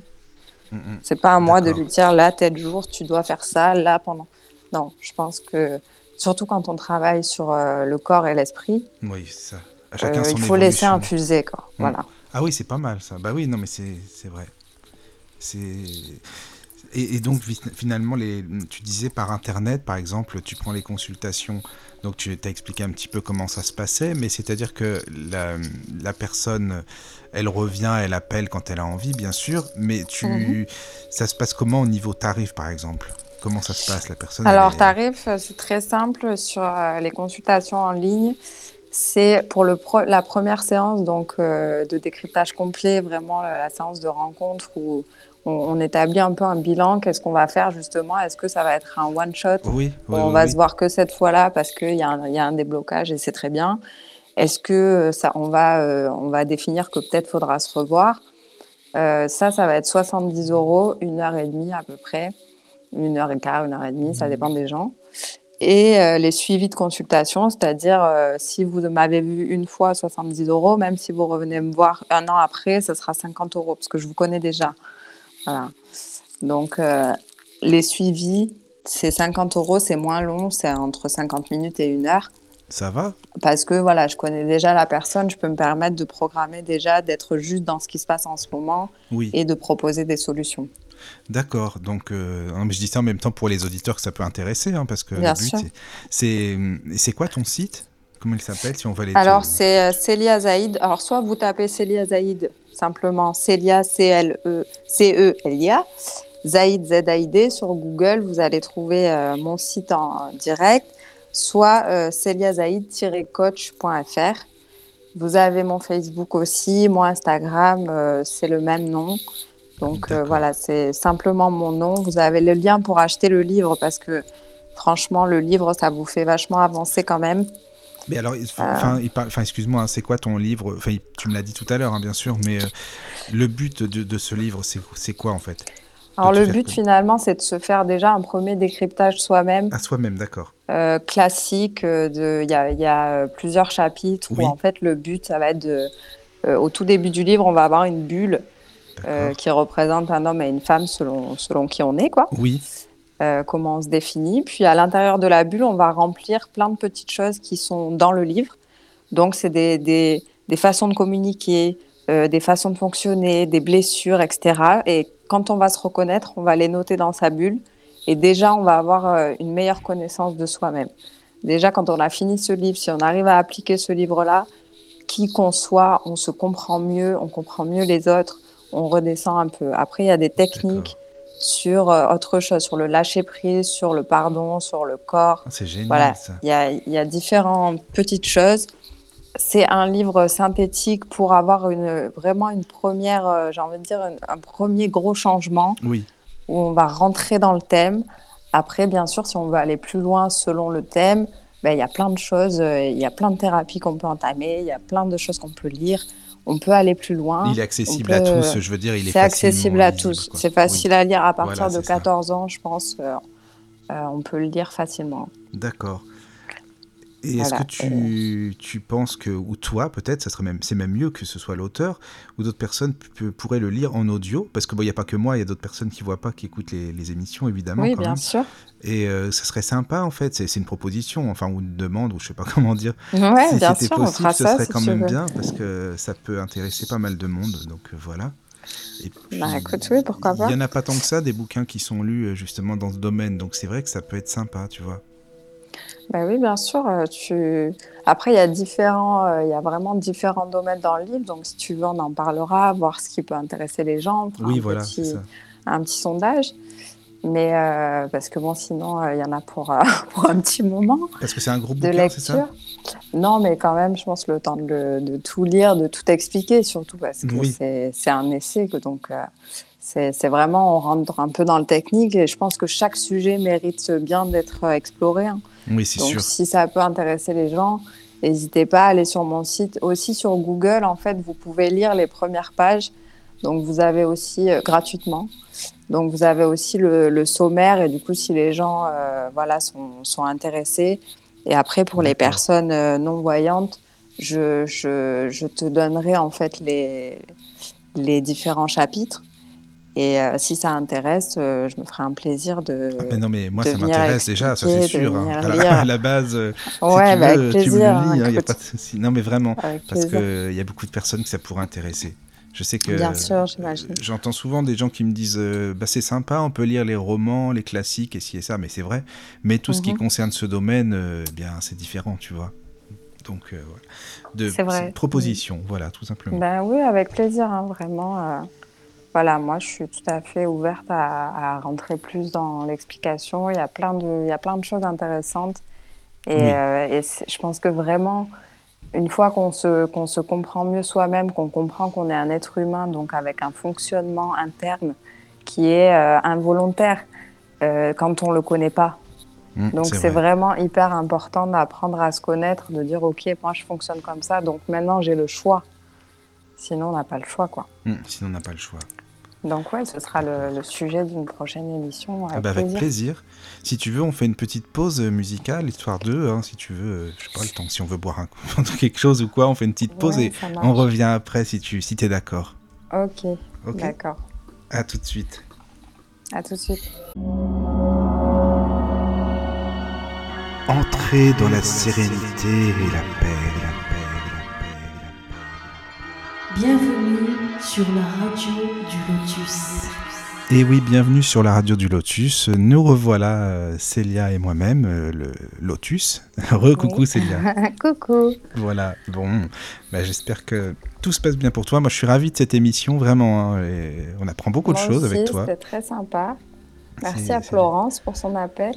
Mm, mm. C'est pas à moi de lui dire là, tel jour, tu dois faire ça, là, pendant. Non, je pense que surtout quand on travaille sur euh, le corps et l'esprit. Oui, ça. À chacun euh, il faut laisser infuser, quoi. Mm. Voilà. Ah oui, c'est pas mal ça. Bah oui, non, mais c'est vrai. C'est et, donc finalement, les, tu disais par Internet, par exemple, tu prends les consultations, donc tu as expliqué un petit peu comment ça se passait, mais c'est-à-dire que la, personne, elle revient, elle appelle quand elle a envie, bien sûr, mais tu, mhm. ça se passe comment au niveau tarif, par exemple? Comment ça se passe, la personne Alors, tarif, c'est très simple sur euh, les consultations en ligne. C'est pour le la première séance donc, euh, de décryptage complet, vraiment la séance de rencontre où on, établit un peu un bilan. Qu'est-ce qu'on va faire justement? Est-ce que ça va être un one shot? Oui, On va se voir que cette fois-là parce qu'il y, a un déblocage et c'est très bien. Est-ce que euh, ça, on va, euh, on va définir que peut-être faudra se revoir? Euh, Ça, ça va être 70 euros, une heure et demie à peu près, une heure et quart, une heure et demie, ça dépend des gens. Et les suivis de consultation, c'est-à-dire si vous m'avez vu une fois 70 euros, même si vous revenez me voir un an après, ce sera 50 euros parce que je vous connais déjà. Voilà. Donc, euh, les suivis, c'est 50 euros, c'est moins long, c'est entre 50 minutes et une heure. Ça va? Parce que voilà, je connais déjà la personne, je peux me permettre de programmer déjà, d'être juste dans ce qui se passe en ce moment Oui. et de proposer des solutions. D'accord, donc euh, non, mais je dis ça en même temps pour les auditeurs que ça peut intéresser, hein, parce que Bien le but, c'est- c'est c'est quoi ton site? Comment il s'appelle si on va les Alors, c'est euh, Célia Zaïd. Alors, soit vous tapez Célia Zaïd, simplement Célia, C-L-E, C-E-L-I-A, Zaïd, Z-A-I-D, sur Google, vous allez trouver euh, mon site en direct, soit euh, céliazaïd-coach.fr. Vous avez mon Facebook aussi, mon Instagram, euh, c'est le même nom. Donc euh, voilà, c'est simplement mon nom. Vous avez le lien pour acheter le livre parce que franchement, le livre, ça vous fait vachement avancer quand même. Mais alors, Euh. enfin, excuse-moi, hein, c'est quoi ton livre? Enfin, tu me l'as dit tout à l'heure, hein, bien sûr, mais euh, le but de, de ce livre, c'est quoi en fait? Alors le but finalement, c'est de se faire déjà un premier décryptage soi-même, À soi-même, d'accord. euh, classique. Il y a, il y a, plusieurs chapitres Oui. où en fait le but, ça va être de... euh, au tout début du livre, on va avoir une bulle euh, qui représente un homme et une femme selon, selon qui on est, quoi. Oui, Euh, comment on se définit. Puis à l'intérieur de la bulle, on va remplir plein de petites choses qui sont dans le livre. Donc c'est des, des, des façons de communiquer, euh, des façons de fonctionner, des blessures, etc. Et quand on va se reconnaître, on va les noter dans sa bulle. Et déjà, on va avoir une meilleure connaissance de soi-même. Déjà, quand on a fini ce livre, si on arrive à appliquer ce livre-là, qui qu'on soit, on se comprend mieux, on comprend mieux les autres, on redescend un peu. Après, il y a des techniques sur euh, autre chose, sur le lâcher-prise, sur le pardon, sur le corps. Ah, c'est génial Voilà, il y a, il y a différentes petites choses. C'est un livre synthétique pour avoir une, vraiment une première, euh, j'ai envie de dire, un, un premier gros changement Oui, où on va rentrer dans le thème. Après, bien sûr, si on veut aller plus loin selon le thème, ben, il y a plein de choses, euh, il y a plein de thérapies qu'on peut entamer, il y a plein de choses qu'on peut lire. On peut aller plus loin. il est accessible à tous, je veux dire, il est C'est accessible à tous. C'est facile à lire à partir Voilà, de c'est ça. 14 ans, je pense. euh, euh, on peut le lire facilement. D'accord. Et est-ce Voilà, que tu, tu penses que, ou toi peut-être, ça serait même, c'est même mieux que ce soit l'auteur, ou d'autres personnes pourraient le lire en audio, parce que bon, il n'y a pas que moi, il y a d'autres personnes qui voient pas, qui écoutent les, les émissions évidemment. oui, quand bien même. sûr. Et euh, ça serait sympa en fait, c'est une proposition, enfin ou une demande, ou je sais pas comment dire. Ouais, si bien sûr, on possible, fera ce ça serait si quand même veux. bien parce que ça peut intéresser pas mal de monde, donc euh, voilà. Et puis, Bah, écoute, oui, pourquoi pas. Il y en a pas tant que ça des bouquins qui sont lus euh, justement dans ce domaine, donc c'est vrai que ça peut être sympa, tu vois. Bah oui, bien sûr. euh, Tu... Après, il y a différents, euh, il y a vraiment différents domaines dans le livre. Donc, si tu veux, on en parlera, voir ce qui peut intéresser les gens. Oui, un voilà, petit- ça. un petit sondage. Mais euh, parce que bon, sinon, euh, il y en a pour, euh, pour un petit moment Parce que c'est un gros de bouquin, c'est ça? lecture. Non, mais quand même, je pense le temps de, le- de tout lire, de tout expliquer, surtout parce que Oui. c'est c'est un essai. que- donc, euh, c'est vraiment, on rentre un peu dans le technique et je pense que chaque sujet mérite bien d'être euh, exploré. hein. Oui, c'est Donc, sûr. si ça peut intéresser les gens, n'hésitez pas à aller sur mon site. Aussi sur Google, en fait, vous pouvez lire les premières pages. Donc, vous avez aussi euh, gratuitement. Donc, vous avez aussi le, le sommaire. Et du coup, si les gens euh, voilà, sont, sont intéressés. Et après, pour les personnes euh, non-voyantes, je, je, je te donnerai en fait les, les différents chapitres. Et euh, si ça intéresse, euh, je me ferai un plaisir de. Ah, mais non, mais moi ça m'intéresse déjà, ça c'est sûr. hein. À, la, base, euh, ouais, si tu bah, veux, avec tu me plaisir. le hein, lis, il n'y a pas de souci. Non, mais vraiment, avec parce qu'il y a beaucoup de personnes que ça pourrait intéresser. Je sais que Bien sûr, euh, j'imagine. j'entends souvent des gens qui me disent euh, bah, c'est sympa, on peut lire les romans, les classiques et ci et ça, mais c'est vrai. Mais tout ce qui Mhm. concerne ce domaine, euh, eh bien c'est différent, tu vois. Donc, euh, voilà. De, vrai. proposition, voilà, tout simplement. Ben oui, avec plaisir, hein, vraiment. Voilà, moi, je suis tout à fait ouverte à, à rentrer plus dans l'explication. Il y a plein de, il y a plein de choses intéressantes. Et, Oui. euh, et je pense que vraiment, une fois qu'on se, qu'on se comprend mieux soi-même, qu'on comprend qu'on est un être humain, donc avec un fonctionnement interne qui est euh, involontaire euh, quand on le connaît pas. Mm, Donc c'est vrai. vraiment hyper important d'apprendre à se connaître, de dire ok, moi je fonctionne comme ça, donc maintenant j'ai le choix. Sinon on n'a pas le choix quoi. Mm, sinon, on n'a pas le choix. Donc ouais, ce sera le, le sujet d'une prochaine émission. Avec Ah bah, avec plaisir. plaisir. Si tu veux, on fait une petite pause euh, musicale, histoire de, hein, si tu veux, euh, je sais pas le temps, si on veut boire un coup, quelque chose ou quoi, on fait une petite pause Ouais, et on revient après si tu si es d'accord. Ok, Ok d'accord. À tout de suite. À tout de suite. Entrez dans la sérénité et la paix, la paix, la paix, la paix. Bienvenue sur la radio du Lotus. Et oui, bienvenue sur la radio du Lotus. Nous revoilà, euh, Célia et moi-même, euh, le Lotus. Re-coucou Célia. coucou. Voilà, bon, bah, j'espère que tout se passe bien pour toi. Moi, je suis ravi de cette émission, vraiment. Hein, et on apprend beaucoup de choses avec toi. C'était très sympa. Merci à Florence pour son appel.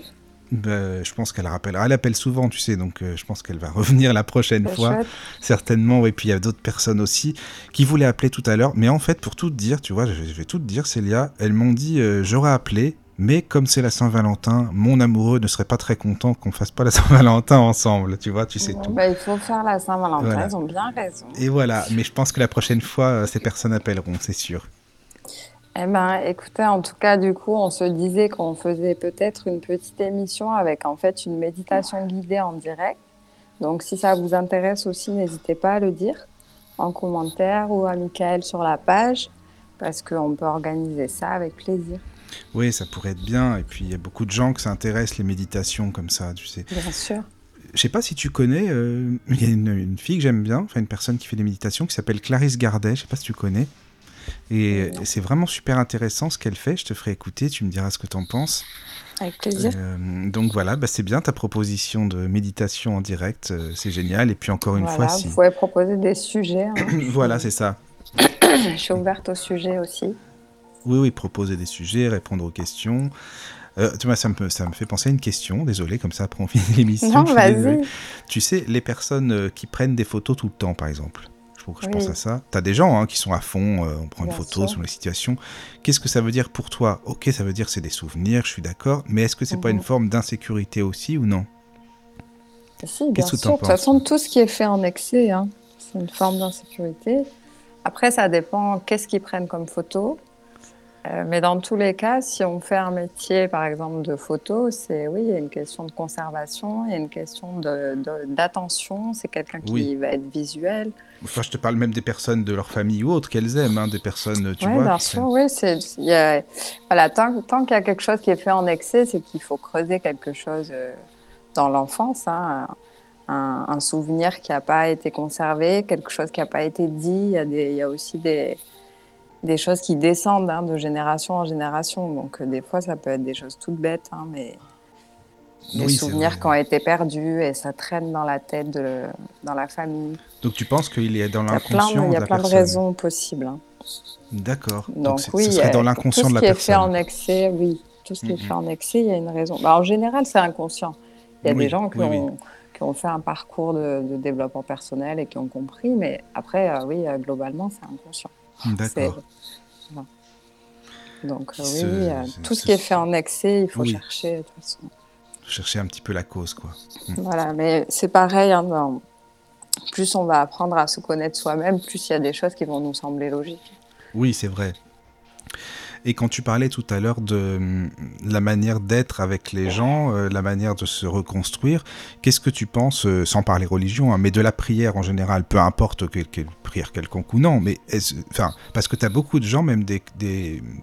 Bah, je pense qu'elle rappellera. Elle appelle souvent, tu sais, donc euh, je pense qu'elle va revenir la prochaine fois. Certainement. Et puis il y a d'autres personnes aussi qui voulaient appeler tout à l'heure. Mais en fait, pour tout te dire, tu vois, je vais tout te dire, Célia, elles m'ont dit euh, j'aurais appelé, mais comme c'est la Saint-Valentin, mon amoureux ne serait pas très content qu'on fasse pas la Saint-Valentin ensemble, tu vois, tu sais tout. Bah, il faut faire la Saint-Valentin, ils ont bien raison. Et voilà, mais je pense que la prochaine fois, euh, ces personnes appelleront, c'est sûr. Eh ben, écoutez, en tout cas, du coup, on se disait qu'on faisait peut-être une petite émission avec en fait une méditation guidée en direct. Donc, si ça vous intéresse aussi, n'hésitez pas à le dire en commentaire ou à Michael sur la page, parce qu'on peut organiser ça avec plaisir. Oui, ça pourrait être bien. Et puis, il y a beaucoup de gens qui s'intéressent les méditations comme ça, tu sais. Bien sûr. Je sais pas si tu connais, euh, il y a une, une fille que j'aime bien, enfin une personne qui fait des méditations qui s'appelle Clarisse Gardet. Je sais pas si tu connais. Et c'est vraiment super intéressant ce qu'elle fait. Je te ferai écouter, tu me diras ce que tu en penses. Avec plaisir. Euh, donc voilà, bah c'est bien ta proposition de méditation en direct, euh, c'est génial. Et puis encore une fois, si... vous pouvez proposer des sujets. Hein. voilà, c'est ça. Je suis ouverte aux sujets aussi. Oui, oui, proposer des sujets, répondre aux questions. Euh, tu vois, ça me, ça me fait penser à une question, désolé, comme ça après on finit l'émission. Non, vas-y. Tu sais, les personnes qui prennent des photos tout le temps, par exemple que je pense à ça. Tu as des gens hein, qui sont à fond, euh, on prend une photo sur les situations. Qu'est-ce que ça veut dire pour toi? Ok, ça veut dire c'est des souvenirs, je suis d'accord, mais est-ce que c'est pas une mhm. forme d'insécurité aussi ou non? Si, bien sûr. De toute façon, tout ce qui est fait en excès, hein, c'est une forme d'insécurité. Après, ça dépend qu'est-ce qu'ils prennent comme photo. Euh, mais dans tous les cas, si on fait un métier, par exemple, de photo, c'est oui, il y a une question de conservation, il y a une question d'attention. C'est quelqu'un qui va être visuel. Enfin, je te parle même des personnes de leur famille ou autres qu'elles aiment, hein, des personnes, tu ouais, vois. Bien sûr, oui. Y a, voilà, tant, tant qu'il y a quelque chose qui est fait en excès, c'est qu'il faut creuser quelque chose euh, dans l'enfance. Hein, un, un, souvenir qui n'a pas été conservé, quelque chose qui n'a pas été dit. Il y, a des, il y a aussi des des choses qui descendent hein, de génération en génération. Donc, euh, des fois, ça peut être des choses toutes bêtes, hein, mais des souvenirs qui ont été perdus et ça traîne dans la tête, de, dans la famille. Donc, tu penses qu'il est dans l'inconscient Il y a plein, de, raisons possibles. Hein. D'accord. Donc, oui, ce serait dans l'inconscient de la personne. Tout ce qui est fait en excès, oui. Tout ce qui est fait en excès, il y a une raison. Bah, en général, c'est inconscient. Il y a des gens qui, ont, qui, ont, fait un parcours de, développement personnel et qui ont compris, mais après, euh, oui, euh, globalement, c'est inconscient. D'accord. Donc oui, euh, tout ce qui est fait en excès, il faut chercher de toute façon. Chercher un petit peu la cause, quoi. Mm. Voilà, mais c'est pareil, hein, plus on va apprendre à se connaître soi-même, plus il y a des choses qui vont nous sembler logiques. Oui, c'est vrai. Et quand tu parlais tout à l'heure de hum, la manière d'être avec les gens, euh, la manière de se reconstruire, qu'est-ce que tu penses, euh, sans parler religion, hein, mais de la prière en général, peu importe quelle, prière quelconque ou non, mais enfin, parce que tu as beaucoup de gens, même des,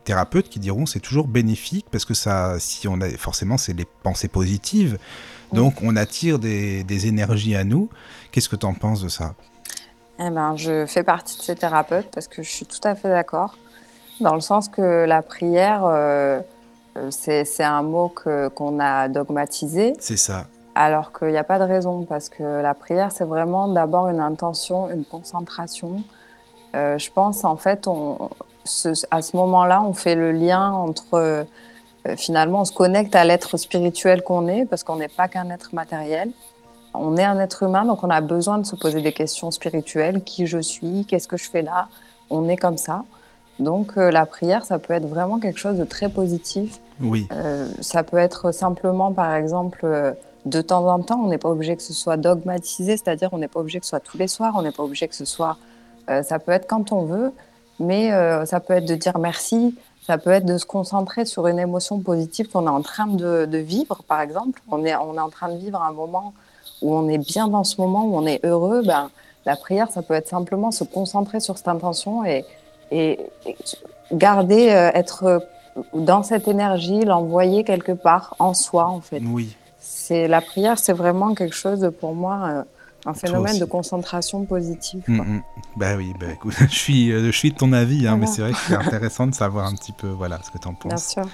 thérapeutes, qui diront c'est toujours bénéfique parce que ça, si on a forcément, c'est les pensées positives, donc on attire des, des énergies à nous. Qu'est-ce que tu en penses de ça? Eh ben, je fais partie de ces thérapeutes parce que je suis tout à fait d'accord. Dans le sens que la prière, euh, euh, c'est un mot qu'on a dogmatisé. C'est ça. Alors qu'il n'y a pas de raison, parce que la prière, c'est vraiment d'abord une intention, une concentration. Euh, je pense, en fait, on, à ce moment-là, on fait le lien entre, finalement, on se connecte à l'être spirituel qu'on est, parce qu'on n'est pas qu'un être matériel. On est un être humain, donc on a besoin de se poser des questions spirituelles. Qui je suis? Qu'est-ce que je fais là? On est comme ça. Donc euh, la prière, ça peut être vraiment quelque chose de très positif. Oui. Euh, ça peut être simplement, par exemple, euh, de temps en temps, on n'est pas obligé que ce soit dogmatisé, c'est-à-dire on n'est pas obligé que ce soit tous les soirs, on n'est pas obligé que ce soit... ça peut être quand on veut, mais ça peut être de dire merci, ça peut être de se concentrer sur une émotion positive qu'on est en train de, de, vivre, par exemple. On est, on est en train de vivre un moment où on est bien dans ce moment, où on est heureux. Ben, la prière, ça peut être simplement se concentrer sur cette intention et, et, garder, euh, être dans cette énergie, l'envoyer quelque part en soi, en fait. Oui. c'est la prière, c'est vraiment quelque chose pour moi un phénomène de concentration positive. Mm, mm. Bah oui, bah écoute, je suis, euh, je suis de ton avis, hein, mais c'est vrai que c'est intéressant de savoir un petit peu voilà, ce que tu en penses. Bien sûr.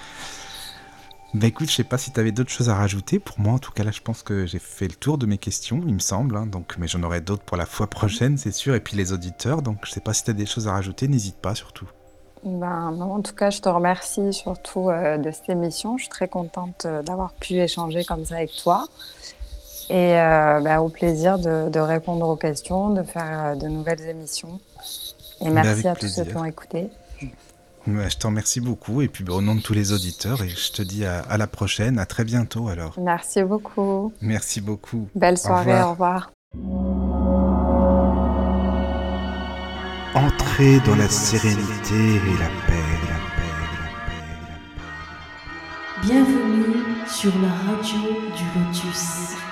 Bah écoute, je sais pas si tu avais d'autres choses à rajouter. Pour moi, en tout cas, là, je pense que j'ai fait le tour de mes questions, il me semble. Hein, donc, mais j'en aurai d'autres pour la fois prochaine, c'est sûr. Et puis les auditeurs. Donc, je sais pas si tu as des choses à rajouter, n'hésite pas surtout. Ben, non, en tout cas, je te remercie surtout euh, de cette émission. Je suis très contente euh, d'avoir pu échanger comme ça avec toi. Et euh, bah, au plaisir de, répondre aux questions, de faire de nouvelles émissions. Et merci à tous ceux qui ont écouté. Je t'en remercie beaucoup. Et puis bah, au nom de tous les auditeurs, et je te dis à, la prochaine, à très bientôt alors. Merci beaucoup. Merci beaucoup. Belle soirée, au revoir. Entrez dans la sérénité et la paix, la paix, la paix, la paix. Bienvenue sur la radio du Lotus.